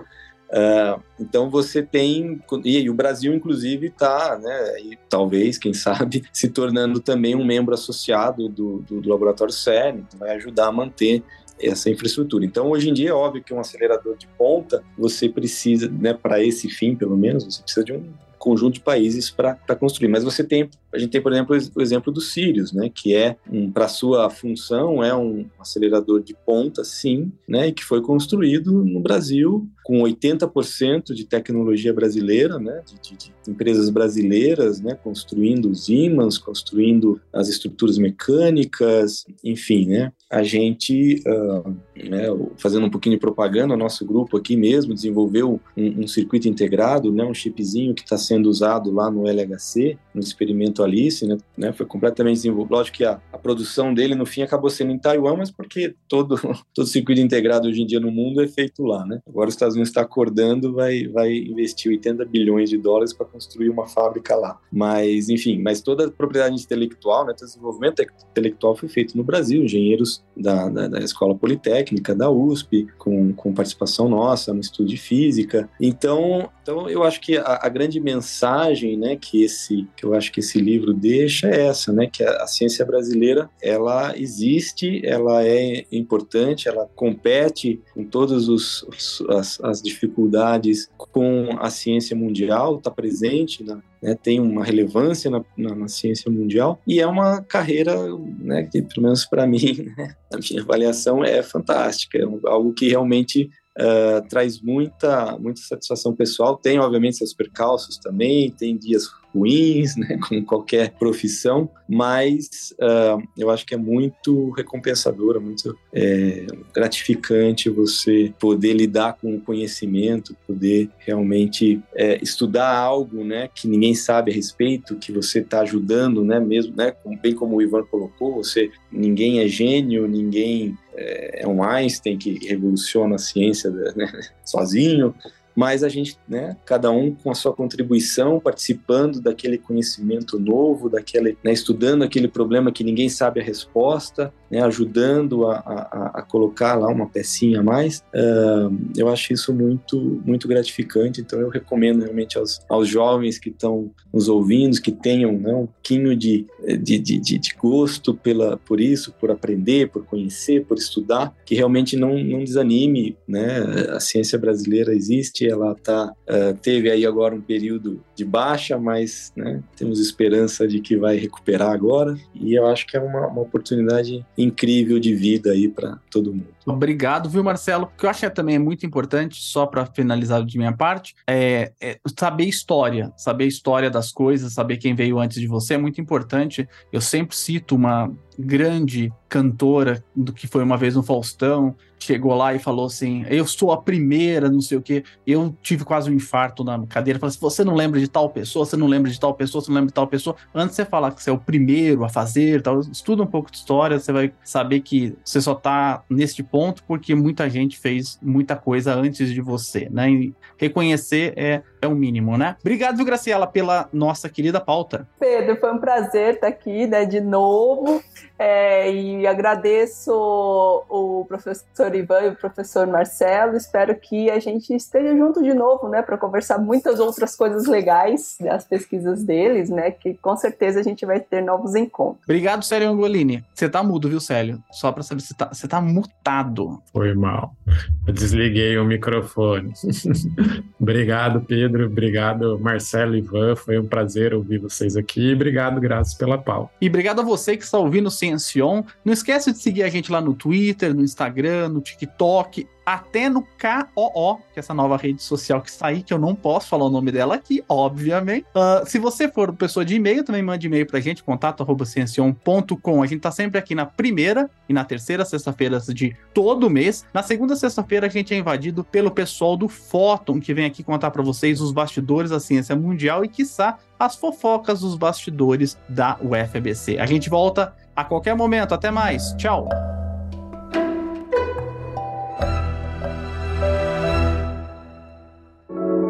Uh, então você tem e, o Brasil inclusive está, né, e talvez quem sabe se tornando também um membro associado do, do, do laboratório CERN, que vai ajudar a manter essa infraestrutura. Então, hoje em dia, é óbvio que um acelerador de ponta, você precisa, né, para esse fim, pelo menos, você precisa de um conjunto de países para construir. Mas você tem, a gente tem, por exemplo, o exemplo do Sirius, né, que é, um, para sua função, é um acelerador de ponta, sim, né, e que foi construído no Brasil com 80% de tecnologia brasileira, né, de, de, de, empresas brasileiras, né, construindo os ímãs, construindo as estruturas mecânicas, enfim, né, a gente, uh, né, fazendo um pouquinho de propaganda, o nosso grupo aqui mesmo desenvolveu um, um circuito integrado, né, um chipzinho que está sendo usado lá no LHC, no experimento Alice, né, né foi completamente desenvolvido. Lógico que a, a, produção dele, no fim, acabou sendo em Taiwan, mas porque todo, todo circuito integrado hoje em dia no mundo é feito lá, né. Agora os Estados Unidos está acordando, vai, vai investir 80 bilhões de dólares para construir uma fábrica lá. Mas, enfim, mas toda a propriedade intelectual, né, todo desenvolvimento intelectual foi feito no Brasil, engenheiros da, da, da Escola Politécnica, da USP, com, com participação nossa no estudo de física. Então, então eu acho que a, a, grande mensagem, né, que esse que eu acho que esse livro deixa é essa, né, que a, a ciência brasileira ela existe, ela é importante, ela compete com todas os, os as, as dificuldades com a ciência mundial, está presente na, né, tem uma relevância na, na, na, ciência mundial e é uma carreira, né, que pelo menos para mim, né, a minha avaliação é fantástica, é algo que realmente uh, traz muita, muita satisfação pessoal. Tem, obviamente, seus percalços também, tem dias ruins, né, como qualquer profissão, mas uh, eu acho que é muito recompensadora, muito é, gratificante você poder lidar com o conhecimento, poder realmente é, estudar algo, né, que ninguém sabe a respeito, que você está ajudando, né, mesmo, né, bem como o Ivan colocou, você ninguém é gênio, ninguém é, é um Einstein que revoluciona a ciência né, sozinho, mas a gente, né, cada um com a sua contribuição, participando daquele conhecimento novo, daquele, né, estudando aquele problema que ninguém sabe a resposta, né, ajudando a, a, a, colocar lá uma pecinha a mais, uh, eu acho isso muito, muito gratificante. Então eu recomendo realmente aos, aos jovens que estão nos ouvindo, que tenham né, um pouquinho de, de, de, de, gosto pela, por isso, por aprender, por conhecer, por estudar, que realmente não, não desanime, né? A ciência brasileira existe, ela tá, uh, teve aí agora um período de baixa, mas né, temos esperança de que vai recuperar agora e eu acho que é uma, uma oportunidade incrível de vida aí para todo mundo. Obrigado, viu, Marcelo? O que eu acho que também é muito importante, só para finalizar de minha parte, é, é, saber história, saber história das coisas, saber quem veio antes de você é muito importante. Eu sempre cito uma grande cantora do que foi uma vez no Faustão, chegou lá e falou assim: Eu sou a primeira, não sei o quê. Eu tive quase um infarto na cadeira. Falei assim: Você não lembra de tal pessoa, você não lembra de tal pessoa, você não lembra de tal pessoa. Antes de você falar que você é o primeiro a fazer, tal, estuda um pouco de história, você vai saber que você só tá neste ponto porque muita gente fez muita coisa antes de você, né? E reconhecer é, é o mínimo, né? Obrigado, viu, Graciela, pela nossa querida pauta. Pedro, foi um prazer estar aqui, né, de novo. É, e agradeço o professor Ivan e o professor Marcelo. Espero que a gente esteja junto de novo, né, para conversar muitas outras coisas legais das pesquisas deles, né, que com certeza a gente vai ter novos encontros. Obrigado, Célio Angolini. Você tá mudo, viu, Célio? Só para saber se tá, você tá mutado. Foi mal. Eu desliguei o microfone. obrigado, Pedro. Obrigado, Marcelo e Ivan. Foi um prazer ouvir vocês aqui. Obrigado, graças pela pau. E obrigado a você que está ouvindo o Ciencion. Não esquece de seguir a gente lá no Twitter, no Instagram, no TikTok até no KOO, que é essa nova rede social que está aí, que eu não posso falar o nome dela aqui, obviamente. Uh, se você for pessoa de e-mail, também mande e-mail pra gente, contato.ciencion.com. A gente tá sempre aqui na primeira e na terceira sexta-feira de todo mês. Na segunda sexta-feira, a gente é invadido pelo pessoal do Fóton, que vem aqui contar para vocês os bastidores da ciência mundial e, quiçá, as fofocas dos bastidores da UFBC. A gente volta a qualquer momento. Até mais. Tchau.